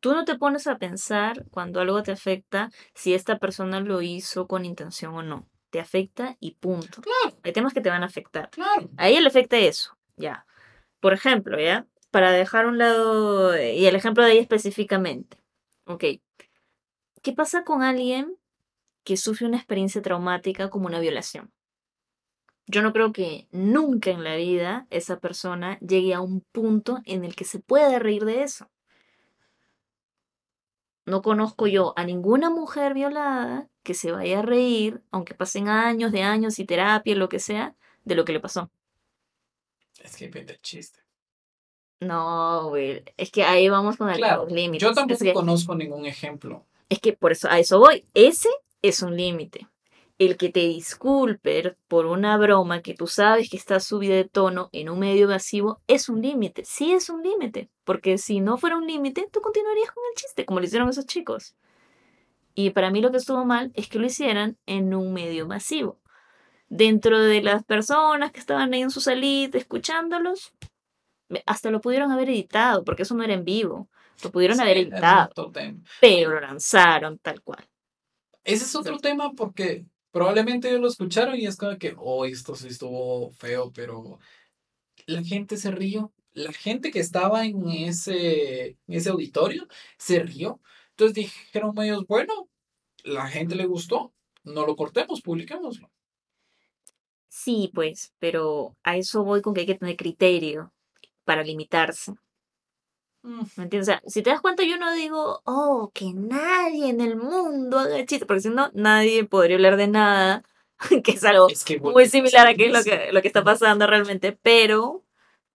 Tú no te pones a pensar cuando algo te afecta si esta persona lo hizo con intención o no. Te afecta y punto. Claro, Hay temas que te van a afectar. claro. A ella le afecta eso, ya. Por ejemplo, ¿ya? Para dejar un lado, eh, y el ejemplo de ella específicamente. Ok. ¿Qué pasa con alguien que sufre una experiencia traumática como una violación? Yo no creo que nunca en la vida esa persona llegue a un punto en el que se pueda reír de eso. No conozco yo a ninguna mujer violada que se vaya a reír, aunque pasen años de años y terapia, lo que sea, de lo que le pasó. Es que del chiste. No, güey. Es que ahí vamos con el- Claro, los límites. yo Es tampoco que, conozco ningún ejemplo. es que por eso, a eso voy. Ese es un límite. El que te disculpe por una broma que tú sabes que está subida de tono en un medio evasivo es un límite. Sí es un límite. Porque si no fuera un límite, tú continuarías con el chiste, como lo hicieron esos chicos. Y para mí lo que estuvo mal es que lo hicieran en un medio masivo. Dentro de las personas que estaban ahí en su salida escuchándolos, hasta lo pudieron haber editado, porque eso no era en vivo. Lo pudieron haber editado, pero lo lanzaron tal cual. Ese es otro tema porque probablemente ellos lo escucharon y es como que, oh, esto sí estuvo feo, pero la gente se rió. La gente que estaba en ese, en ese auditorio se rió. Entonces dijeron ellos, bueno, la gente le gustó, no lo cortemos, publiquémoslo. Sí, pues, pero a eso voy con que hay que tener criterio para limitarse. ¿Me entiendes? O sea, si te das cuenta, yo no digo, oh, que nadie en el mundo haga chistes, porque si no, nadie podría hablar de nada, que es algo muy similar a que lo que, lo que está pasando realmente, pero,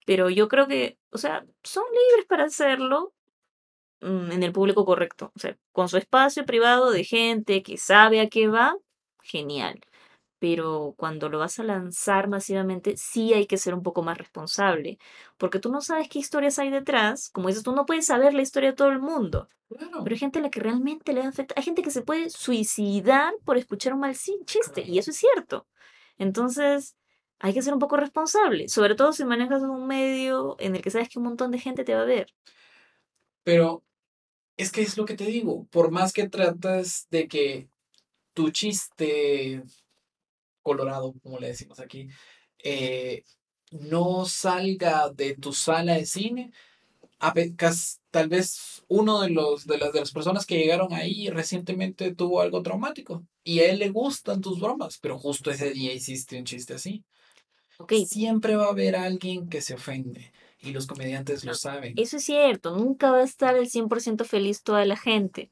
pero yo creo que, o sea, son libres para hacerlo mm, en el público correcto, o sea, con su espacio privado de gente que sabe a qué va, genial pero cuando lo vas a lanzar masivamente, sí hay que ser un poco más responsable, porque tú no sabes qué historias hay detrás, como dices, tú no puedes saber la historia de todo el mundo, pero hay gente a la que realmente le afecta, hay gente que se puede suicidar por escuchar un mal chiste, y eso es cierto. Entonces, hay que ser un poco responsable, sobre todo si manejas un medio en el que sabes que un montón de gente te va a ver. Pero es que es lo que te digo, por más que tratas de que tu chiste colorado, como le decimos aquí, eh, no salga de tu sala de cine, tal vez uno de los de las de las personas que llegaron ahí recientemente tuvo algo traumático y a él le gustan tus bromas, pero justo ese día hiciste un chiste así. Okay. Siempre va a haber alguien que se ofende y los comediantes lo saben. Eso es cierto, nunca va a estar el 100% feliz toda la gente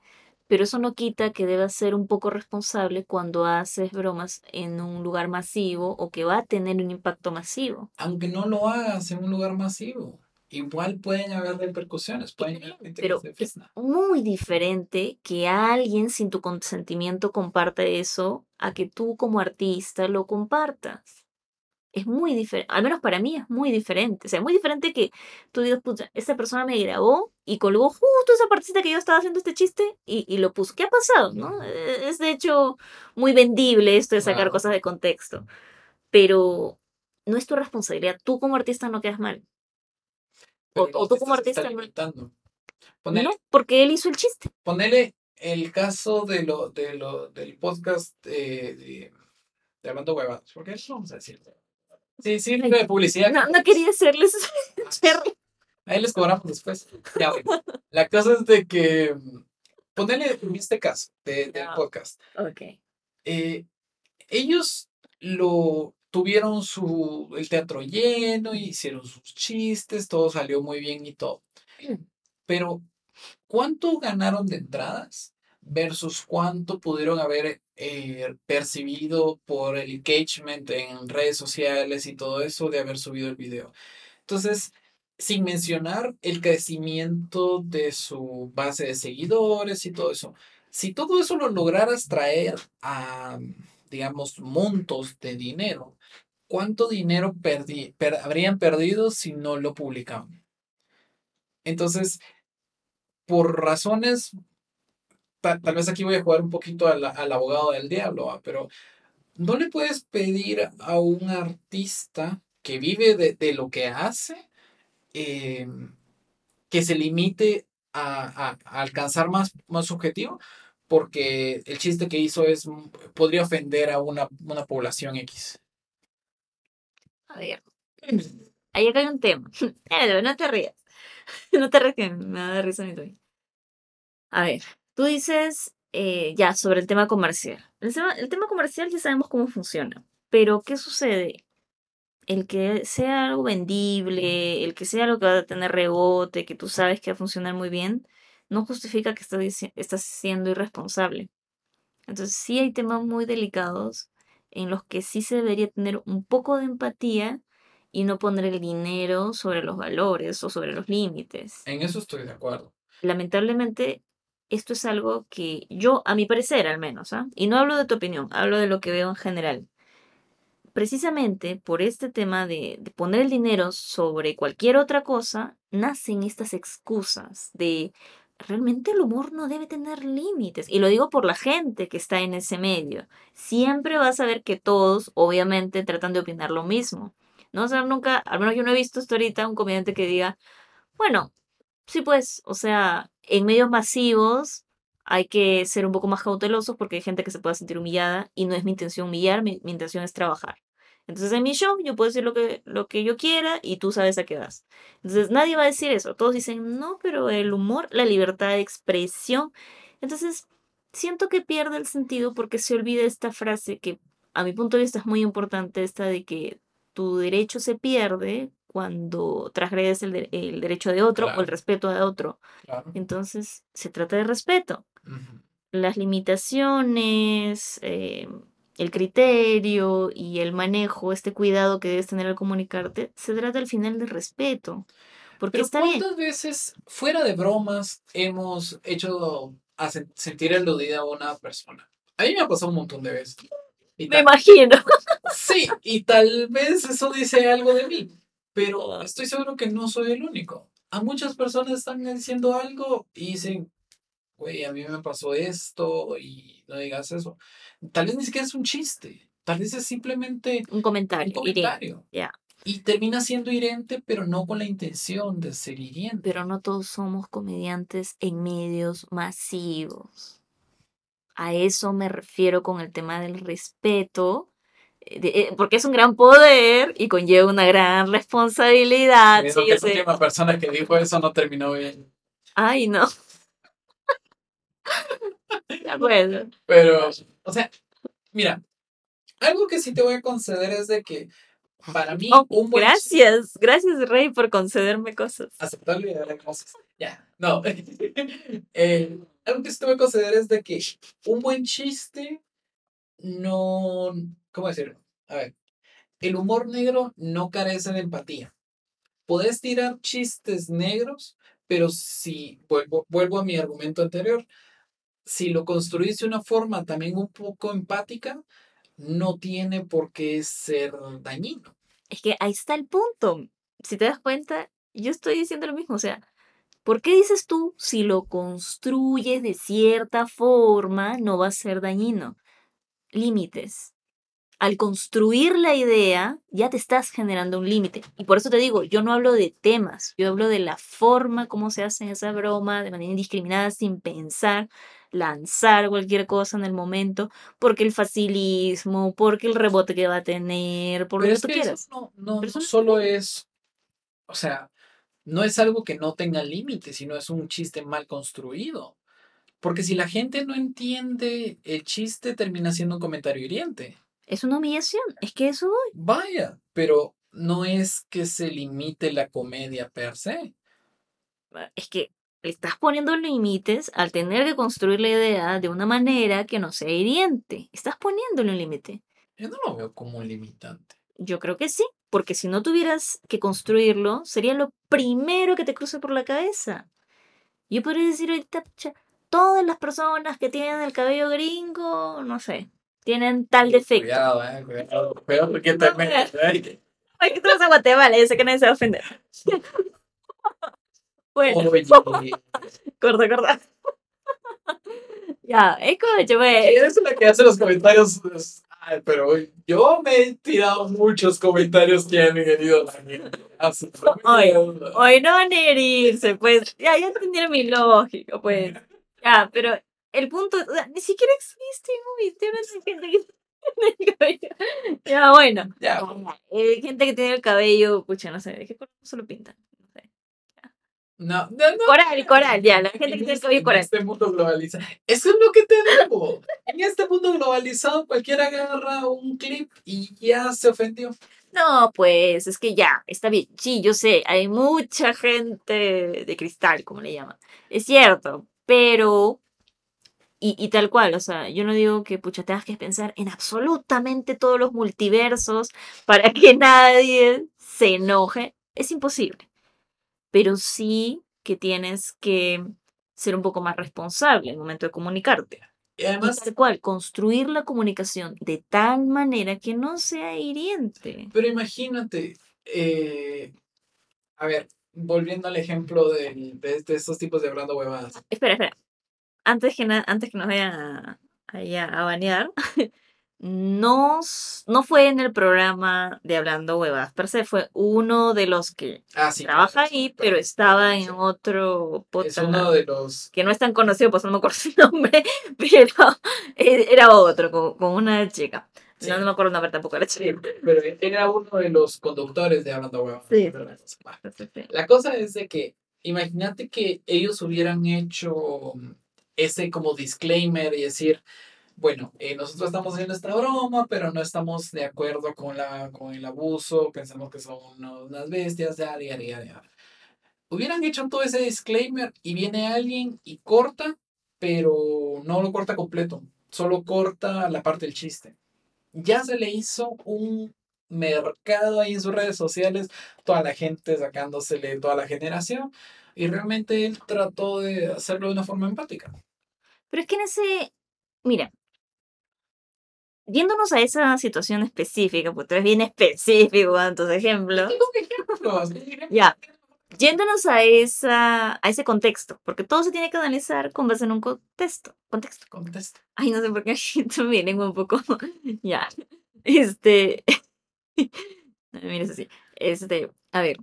pero eso no quita que debas ser un poco responsable cuando haces bromas en un lugar masivo o que va a tener un impacto masivo. Aunque no lo hagas en un lugar masivo, igual pueden haber repercusiones, pueden pero es muy diferente que alguien sin tu consentimiento comparta eso a que tú como artista lo compartas es muy diferente, al menos para mí es muy diferente. O sea, muy diferente que tú digas, puta, esta persona me grabó y colgó justo esa partecita que yo estaba haciendo este chiste y, lo puso. ¿Qué ha pasado? ¿no? E, es de hecho muy vendible esto de sacar cosas de contexto. Pero no es tu responsabilidad. Tú como artista no quedas mal. o, tú como artista no. no, porque él hizo el chiste. Ponele el caso de lo, de lo, del podcast eh, de, de Armando Huevadas, porque eso vamos a decir. Sí, sí, de publicidad. No, no quería hacerles Ahí les cobramos después. Ya, La cosa es de que, ponele en este caso de, del podcast. Ok. Eh, ellos lo tuvieron su, el teatro lleno, hicieron sus chistes, todo salió muy bien y todo. Pero, ¿cuánto ganaron de entradas versus cuánto pudieron haber eh, percibido por el engagement en redes sociales y todo eso de haber subido el video. Entonces, sin mencionar el crecimiento de su base de seguidores y todo eso, si todo eso lo lograras traer a, digamos, montos de dinero, ¿cuánto dinero habrían perdido si no lo publicaban? Entonces, por razones tal, vez aquí voy a jugar un poquito al, abogado del diablo, pero no le puedes pedir a un artista que vive de, lo que hace em, que se limite a, alcanzar más, más objetivo, porque el chiste que hizo es podría ofender a una, una población X. A ver, ahí acá hay un tema. no te rías. No te rías me da risa mi mí A ver, Tú dices eh, ya sobre el tema comercial. El tema, comercial ya sabemos cómo funciona, pero ¿qué sucede? El que sea algo vendible, el que sea algo que va a tener rebote, que tú sabes que va a funcionar muy bien, no justifica que estás, estás siendo irresponsable. Entonces sí hay temas muy delicados en los que sí se debería tener un poco de empatía y no poner el dinero sobre los valores o sobre los límites. En eso estoy de acuerdo. Lamentablemente esto es algo que yo, a mi parecer al menos, ¿ah? y no hablo de tu opinión, hablo de lo que veo en general. Precisamente por este tema de, poner el dinero sobre cualquier otra cosa, nacen estas excusas de realmente el humor no debe tener límites. Y lo digo por la gente que está en ese medio. Siempre vas a ver que todos, obviamente, tratan de opinar lo mismo. No o nunca, al menos yo no he visto hasta ahorita un comediante que diga, bueno, sí pues, o sea, en medios masivos hay que ser un poco más cautelosos porque hay gente que se pueda sentir humillada y no es mi intención humillar, mi, mi intención es trabajar. Entonces en mi show yo puedo decir lo que, lo que yo quiera y tú sabes a qué vas. Entonces nadie va a decir eso. Todos dicen, no, pero el humor, la libertad de expresión. Entonces siento que pierde el sentido porque se olvida esta frase que a mi punto de vista es muy importante, esta de que tu derecho se pierde cuando transgredes el, derecho de otro o el respeto de otro. Entonces se trata de respeto. Las limitaciones, eh, el criterio y el manejo, este cuidado que debes tener al comunicarte, se trata al final de respeto. Porque Pero ¿cuántas veces, fuera de bromas, hemos hecho a sentir eludida a una persona? A mí me ha pasado un montón de veces. me imagino. Sí, y tal vez eso dice algo de mí, pero estoy seguro que no soy el único. A muchas personas están diciendo algo y dicen, güey, a mí me pasó esto y no digas eso. Tal vez ni siquiera es un chiste, tal vez es simplemente un comentario. Un comentario. Y termina siendo hiriente, pero no con la intención de ser hiriente. Pero no todos somos comediantes en medios masivos. A eso me refiero con el tema del respeto, eh, porque es un gran poder y conlleva una gran responsabilidad. Sí, que la última persona que dijo eso no terminó bien. Ay, no. De acuerdo. Pero, o sea, mira, algo que sí te voy a conceder es de que para mí oh, un buen Gracias, gracias Rey por concederme cosas. Aceptarle y darle cosas. Ya, no. Eh, algo que sí te voy a conceder es de que un buen chiste no, ¿cómo decirlo? A ver, el humor negro no carece de empatía. Puedes tirar chistes negros, pero si, vuelvo, vuelvo a mi argumento anterior, si lo construís de una forma también un poco empática, no tiene por qué ser dañino. Es que ahí está el punto. Si te das cuenta, yo estoy diciendo lo mismo. O sea, ¿por qué dices tú si lo construyes de cierta forma no va a ser dañino? Límites al construir la idea, ya te estás generando un límite. Y por eso te digo, yo no hablo de temas, yo hablo de la forma como se hace esa broma, de manera indiscriminada, sin pensar, lanzar cualquier cosa en el momento, porque el facilismo, porque el rebote que va a tener, por lo que tú quieras. no, no, no solo es, o sea, no es algo que no tenga límite, sino es un chiste mal construido. Porque si la gente no entiende el chiste, termina siendo un comentario hiriente. Es una humillación, es que eso voy. Vaya, pero no es que se limite la comedia per se. Ah, es que estás poniendo límites al tener que construir la idea de una manera que no sea hiriente. Estás poniéndole un límite. Yo no lo veo como un limitante. Yo creo que sí, porque si no tuvieras que construirlo, sería lo primero que te cruce por la cabeza. Yo podría decir ahorita, todas las personas que tienen el cabello gringo, no sé, tienen tal defecto. Cuidado, eh, cuidado, cuidado porque también. Ay, que tú vas a Guatemala, yo sé que nadie se va a ofender. bueno, corta, corta. ya, escucha, güey. es la que hace los comentarios. Ay, pero yo me he tirado muchos comentarios que han la gente. Hoy, hoy no van a herirse, pues. Ya, ya entendieron mi lógica, pues. Ya, pero el punto, ni siquiera existe un gente que tiene el cabello. Ya, bueno. Ya. Eh, gente que tiene el cabello, pucha, no sé, ¿de qué color se lo pintan? No sé. No, no, no. Coral, coral, ya, la gente que tiene el cabello coral. En este mundo globalizado. Eso es lo que te digo. en este mundo globalizado, cualquiera agarra un clip y ya se ofendió. No, pues es que ya, está bien. Sí, yo sé, hay mucha gente de cristal, como le llaman. Es cierto, pero y, tal cual, o sea, yo no digo que pucha, tengas que pensar en absolutamente todos los multiversos para que nadie se enoje. Es imposible. Pero sí que tienes que ser un poco más responsable en el momento de comunicarte. Y además, tal cual, construir la comunicación de tal manera que no sea hiriente. Pero imagínate, eh, a ver, volviendo al ejemplo de, de, de estos tipos de hablando huevadas. Espera, espera. Antes que, antes que nos vayan a, ahí a, banear, no, no fue en el programa de Hablando Huevadas per se, fue uno de los que Ah, sí. trabaja ahí, pero estaba en otro Es podcast uno de los... que no es tan conocido, pues no me acuerdo su nombre, pero e- era otro, con, con una chica. No, no me acuerdo nombre tampoco de la chica. Pero era uno de los conductores de Hablando era. Sí, sí. La cosa es de que, imagínate que ellos hubieran hecho ese como disclaimer y decir, bueno, eh, nosotros estamos haciendo esta broma, pero no estamos de acuerdo con, la, con el abuso, pensamos que son unas bestias, ya, ya, ya, ya. Hubieran hecho todo ese disclaimer y viene alguien y corta, pero no lo corta completo, solo corta la parte del chiste. Ya se le hizo un mercado ahí en sus redes sociales, toda la gente sacándosele toda la generación, y realmente él trató de hacerlo de una forma empática. Pero es que en ese, mira, yéndonos a esa situación específica, porque tú eres bien específico con tus ejemplos. Ya. yéndonos a, esa, a ese contexto, porque todo se tiene que analizar con base en un contexto. contexto. Contesta. Ay, no sé por qué mi lengua un poco. ya. Este. Mira, eso sí. Este. A ver.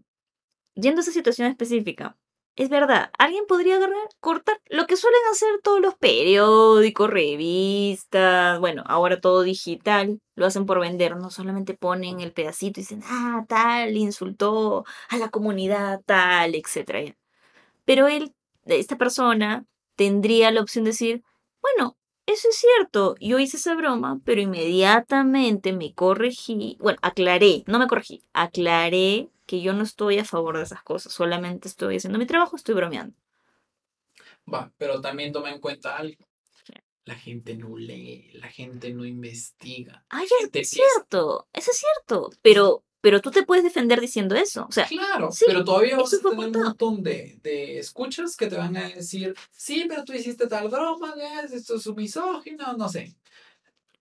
Yendo a esa situación específica. Es verdad, alguien podría cortar lo que suelen hacer todos los periódicos, revistas, bueno, ahora todo digital, lo hacen por vender, no solamente ponen el pedacito y dicen, ah, tal, insultó a la comunidad, tal, ya. Pero él, esta persona, tendría la opción de decir, bueno, eso es cierto, yo hice esa broma, pero inmediatamente me corregí, bueno, aclaré, no me corregí, aclaré que yo no estoy a favor de esas cosas, solamente estoy haciendo mi trabajo, estoy bromeando. Va, pero también toma en cuenta algo. La gente no lee, la gente no investiga. Ay, Gente es cierto, eso es cierto, pero, pero tú te puedes defender diciendo eso, o sea, Claro, sí, pero todavía vas a tener un montón de, de escuchas que te van a decir, sí, pero tú hiciste tal broma, ya, esto es un misógino, no sé.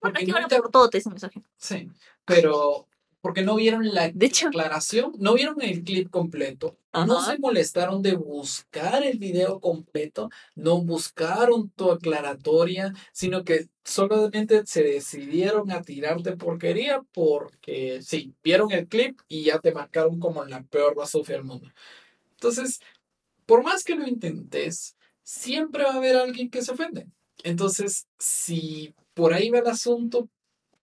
Bueno, Porque aquí ahora nunca- por todo te dicen misógino. Sí, pero porque no vieron la De hecho- aclaración, no vieron el clip completo, no Ajá. se molestaron de buscar el video completo, no buscaron tu aclaratoria, sino que solamente se decidieron a tirarte porquería porque sí, vieron el clip y ya te marcaron como la peor basofia del mundo. Entonces, por más que lo intentes, siempre va a haber alguien que se ofende. Entonces, si por ahí va el asunto,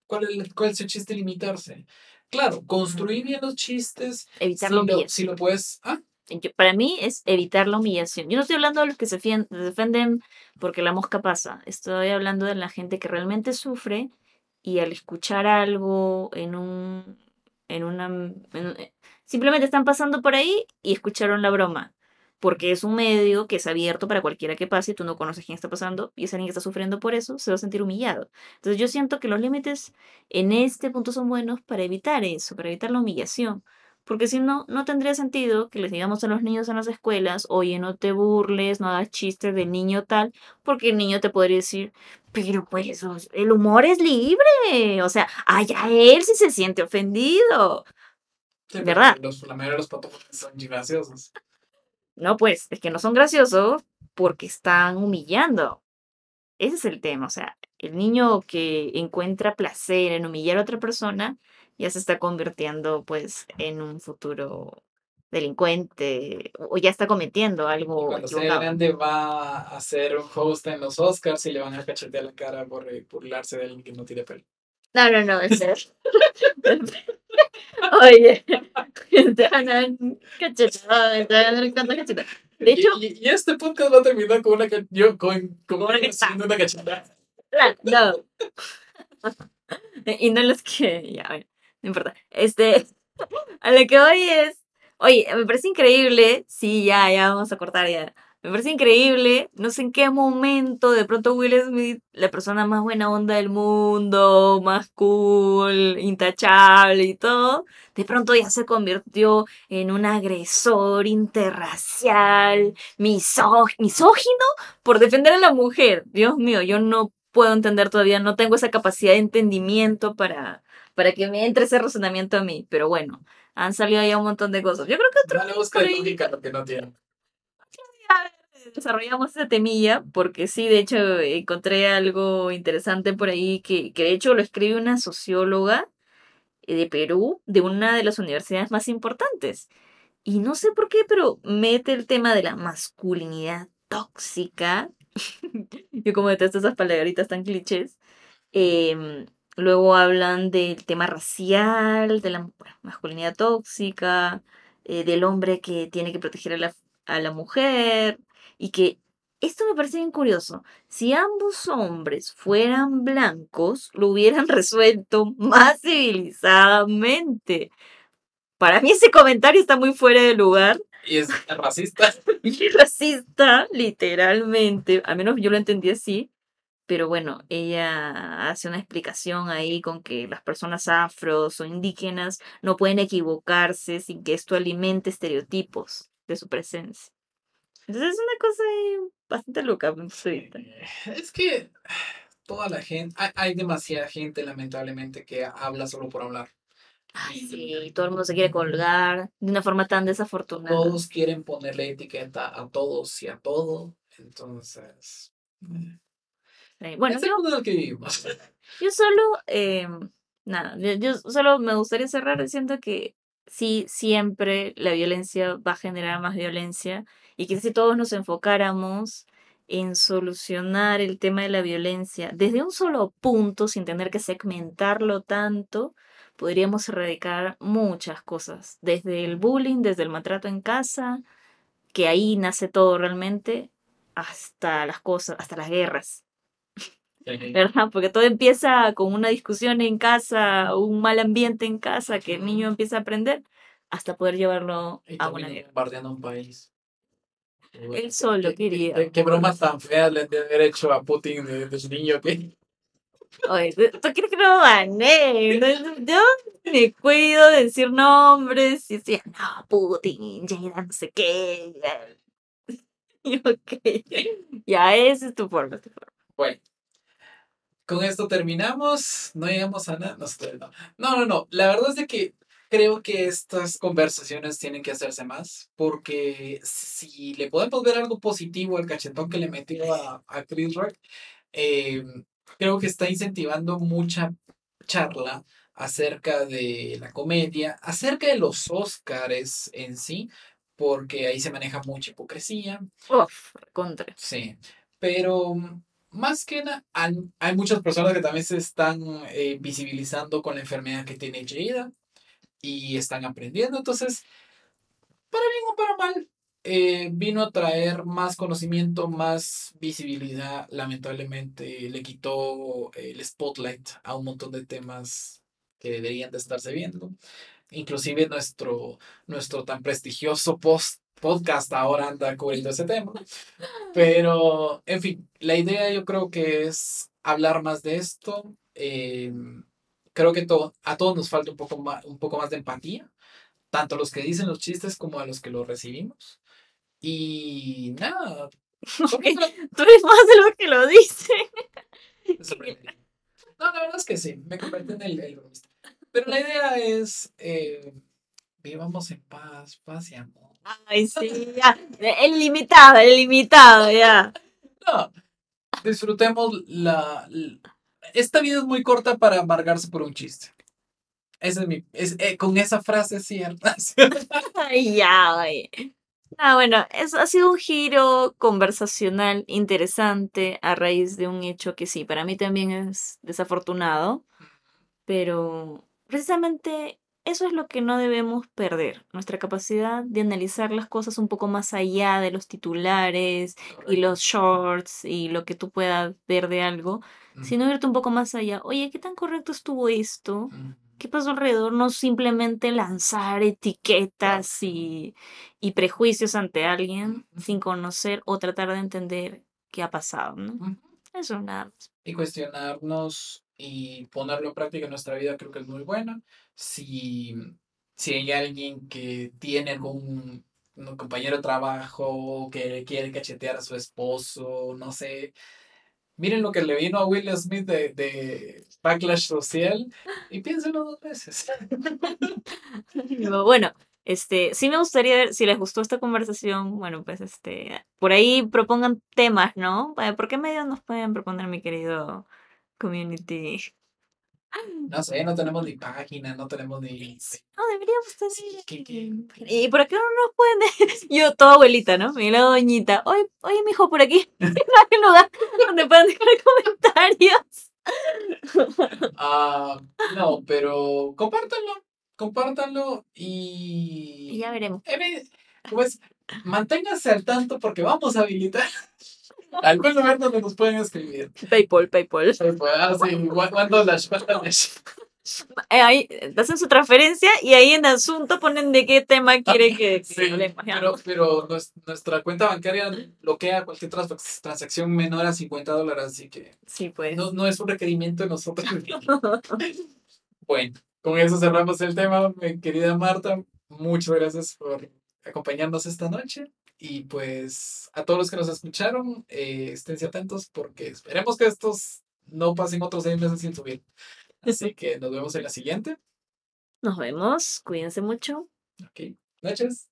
¿cuál es, cuál es el chiste limitarse? Claro, construir bien los chistes, Evitar si la lo, humillación. si lo puedes... Ah, para mí es evitar la humillación. Yo no estoy hablando de los que se defenden porque la mosca pasa. Estoy hablando de la gente que realmente sufre y al escuchar algo en un, en una, en eh, simplemente están pasando por ahí y escucharon la broma. Porque es un medio que es abierto para cualquiera que pase y tú no conoces quién está pasando y es alguien que está sufriendo por eso, se va a sentir humillado. Entonces yo siento que los límites en este punto son buenos para evitar eso, para evitar la humillación. Porque si no, no tendría sentido que les digamos a los niños en las escuelas, oye, no te burles, no hagas chistes del niño tal, porque el niño te podría decir, pero pues el humor es libre, o sea, allá él si se siente ofendido. sí, ¿Verdad? Los, la mayoría de los patojos son graciosos. No, pues, es que no son graciosos porque están humillando. Ese es el tema, o sea, el niño que encuentra placer en humillar a otra persona ya se está convirtiendo pues en un futuro delincuente o ya está cometiendo Y algo cuando sea grande va a ser un host en los Oscars y le van a cachetear la cara por eh, burlarse de alguien que no tiene pelo. No, no, no, en serio. Oye, te van a cachetada, te van a dar cachetada. De Y- hecho, y, y este podcast va a terminar con una, yo, con, con Una cachetada. haciendo una cachetada. No. Y no los que. Ya, bueno, no importa. Este. A lo que voy es. Oye, me parece increíble. Sí, ya, ya vamos a cortar ya. Me parece increíble. No sé en qué momento de pronto Will Smith, la persona más buena onda del mundo, más cool, intachable y todo, de pronto ya se convirtió en un agresor interracial, misó- misógino por defender a la mujer. Dios mío, yo no puedo entender todavía, no tengo esa capacidad de entendimiento para, para que me entre ese razonamiento a mí. Pero bueno, han salido ya un montón de cosas. Yo creo que otro Dale, día busca lógica lo que no tiene. Desarrollamos esa temilla, porque sí, de hecho, encontré algo interesante por ahí que, que de hecho lo escribe una socióloga eh, de Perú, de una de las universidades más importantes. Y no sé por qué, pero mete el tema de la masculinidad tóxica. Yo como detesto esas palabritas tan clichés. Em, luego hablan del tema racial, de la masculinidad tóxica, eh, del hombre que tiene que proteger a la, a la mujer. Y que esto me parece bien curioso. Si ambos hombres fueran blancos, lo hubieran resuelto más civilizadamente. Para mí ese comentario está muy fuera de lugar Y es racista. y racista, literalmente. Al menos yo lo entendí así. Pero bueno, ella hace una explicación ahí con que las personas afros o indígenas no pueden equivocarse sin que esto alimente estereotipos de su presencia. Entonces es una cosa bastante loca. Eh, Es que toda la gente, hay, hay demasiada gente lamentablemente que habla solo por hablar. Ay, sí, todo el mundo se quiere colgar de una forma tan desafortunada. todos quieren ponerle etiqueta a todos y a todo. Entonces, eh, Sí, Bueno, es el yo, mundo en el que vivimos. yo solo, eh, nada, yo solo me gustaría cerrar diciendo que sí, siempre la violencia va a generar más violencia y que si todos nos enfocáramos en solucionar el tema de la violencia desde un solo punto, sin tener que segmentarlo tanto, podríamos erradicar muchas cosas, desde el bullying, desde el maltrato en casa, que ahí nace todo realmente, hasta las cosas, hasta las guerras. ¿Verdad? Porque todo empieza con una discusión en casa, un mal ambiente en casa que el niño empieza a aprender hasta poder llevarlo Y a una guerra. un país. Él solo ¿Qué, qué, quería. qué- qué bromas tan feas le han hecho a Putin de, de su niño que Oye, ¿tú tú quieres que? No, Yo me cuido de decir nombres y decía, no, Putin, Jada, no sé qué. Y ok, ya esa es tu forma, tu forma. Bueno, con esto terminamos. No llegamos a nada. No, estoy- no, no, no, no. La verdad es de que creo que estas conversaciones tienen que hacerse más. Porque si le podemos ver algo positivo al cachetón que le metió a, a Chris Rock, eh, creo que está incentivando mucha charla acerca de la comedia, acerca de los Óscares en sí, porque ahí se maneja mucha hipocresía. Uf, contra. Sí, pero más que nada, hay, muchas personas que también se están eh, visibilizando con la enfermedad que tiene Jada y están aprendiendo. Entonces, para bien o para mal, eh, vino a traer más conocimiento, más visibilidad. Lamentablemente, le quitó el spotlight a un montón de temas que deberían de estarse viendo. Inclusive nuestro, nuestro tan prestigioso post podcast ahora anda cubriendo ese tema. Pero, en fin, la idea yo creo que es hablar más de esto. eh, creo que to- a todos nos falta un poco más, un poco más de empatía, tanto a los que dicen los chistes como a los que los recibimos. Y nada, Tú eres más de lo que lo dice. sorprender. No, la verdad es que sí, me convertí en el, el. Pero la idea es, eh, vivamos en paz, paz y amor. Ay, sí, ya. El limitado, el limitado, ya. No, disfrutemos la, l- Esta vida es muy corta para amargarse por un chiste. Ese es mi... Es, eh, con esa frase es cierta. Ay, ya, güey. Ah, bueno, eso ha sido un giro conversacional interesante a raíz de un hecho que sí, para mí también es desafortunado, pero precisamente eso es lo que no debemos perder, nuestra capacidad de analizar las cosas un poco más allá de los titulares y los shorts y lo que tú puedas ver de algo, sino irte un poco más allá. Oye, ¿qué tan correcto estuvo esto? ¿Qué pasó alrededor? No simplemente lanzar etiquetas y, y prejuicios ante alguien sin conocer o tratar de entender qué ha pasado, ¿no? Eso nada más. Y cuestionarnos y ponerlo en práctica en nuestra vida creo que es muy bueno. Si, si hay alguien que tiene algún compañero de trabajo que quiere cachetear a su esposo, no sé, miren lo que le vino a Will Smith de, de backlash social y piénsenlo dos veces. bueno, este, sí me gustaría ver si les gustó esta conversación, bueno, pues este, por ahí propongan temas, ¿no? ¿Por qué medios nos pueden proponer, mi querido community? No sé, no tenemos ni página, no tenemos ni. No, deberíamos tener. ¿Y por qué no nos pueden.? Yo, toda abuelita, ¿no? Mi la doñita. Oye, oye, mijo, por aquí. No hay lugar donde puedan dejar comentarios. Ah, no, pero compártanlo. Compártanlo y. Y ya veremos. Pues manténganse al tanto porque vamos a habilitar algún lugar donde nos pueden escribir. Paypal, Paypal. Ah, sí, cuando las eh, Ahí hacen su transferencia y ahí en asunto ponen de qué tema quiere que, sí, Pero, pero nuestra cuenta bancaria bloquea cualquier transacción menor a 50 dólares, así que sí, pues. no, no es un requerimiento de nosotros. bueno, con eso cerramos el tema, mi querida Marta. Muchas gracias por acompañarnos esta noche. Y pues a todos los que nos escucharon, eh, esténse atentos porque esperemos que estos no pasen otros seis meses sin subir. Así que nos vemos en la siguiente. Nos vemos, cuídense mucho. Ok, noches.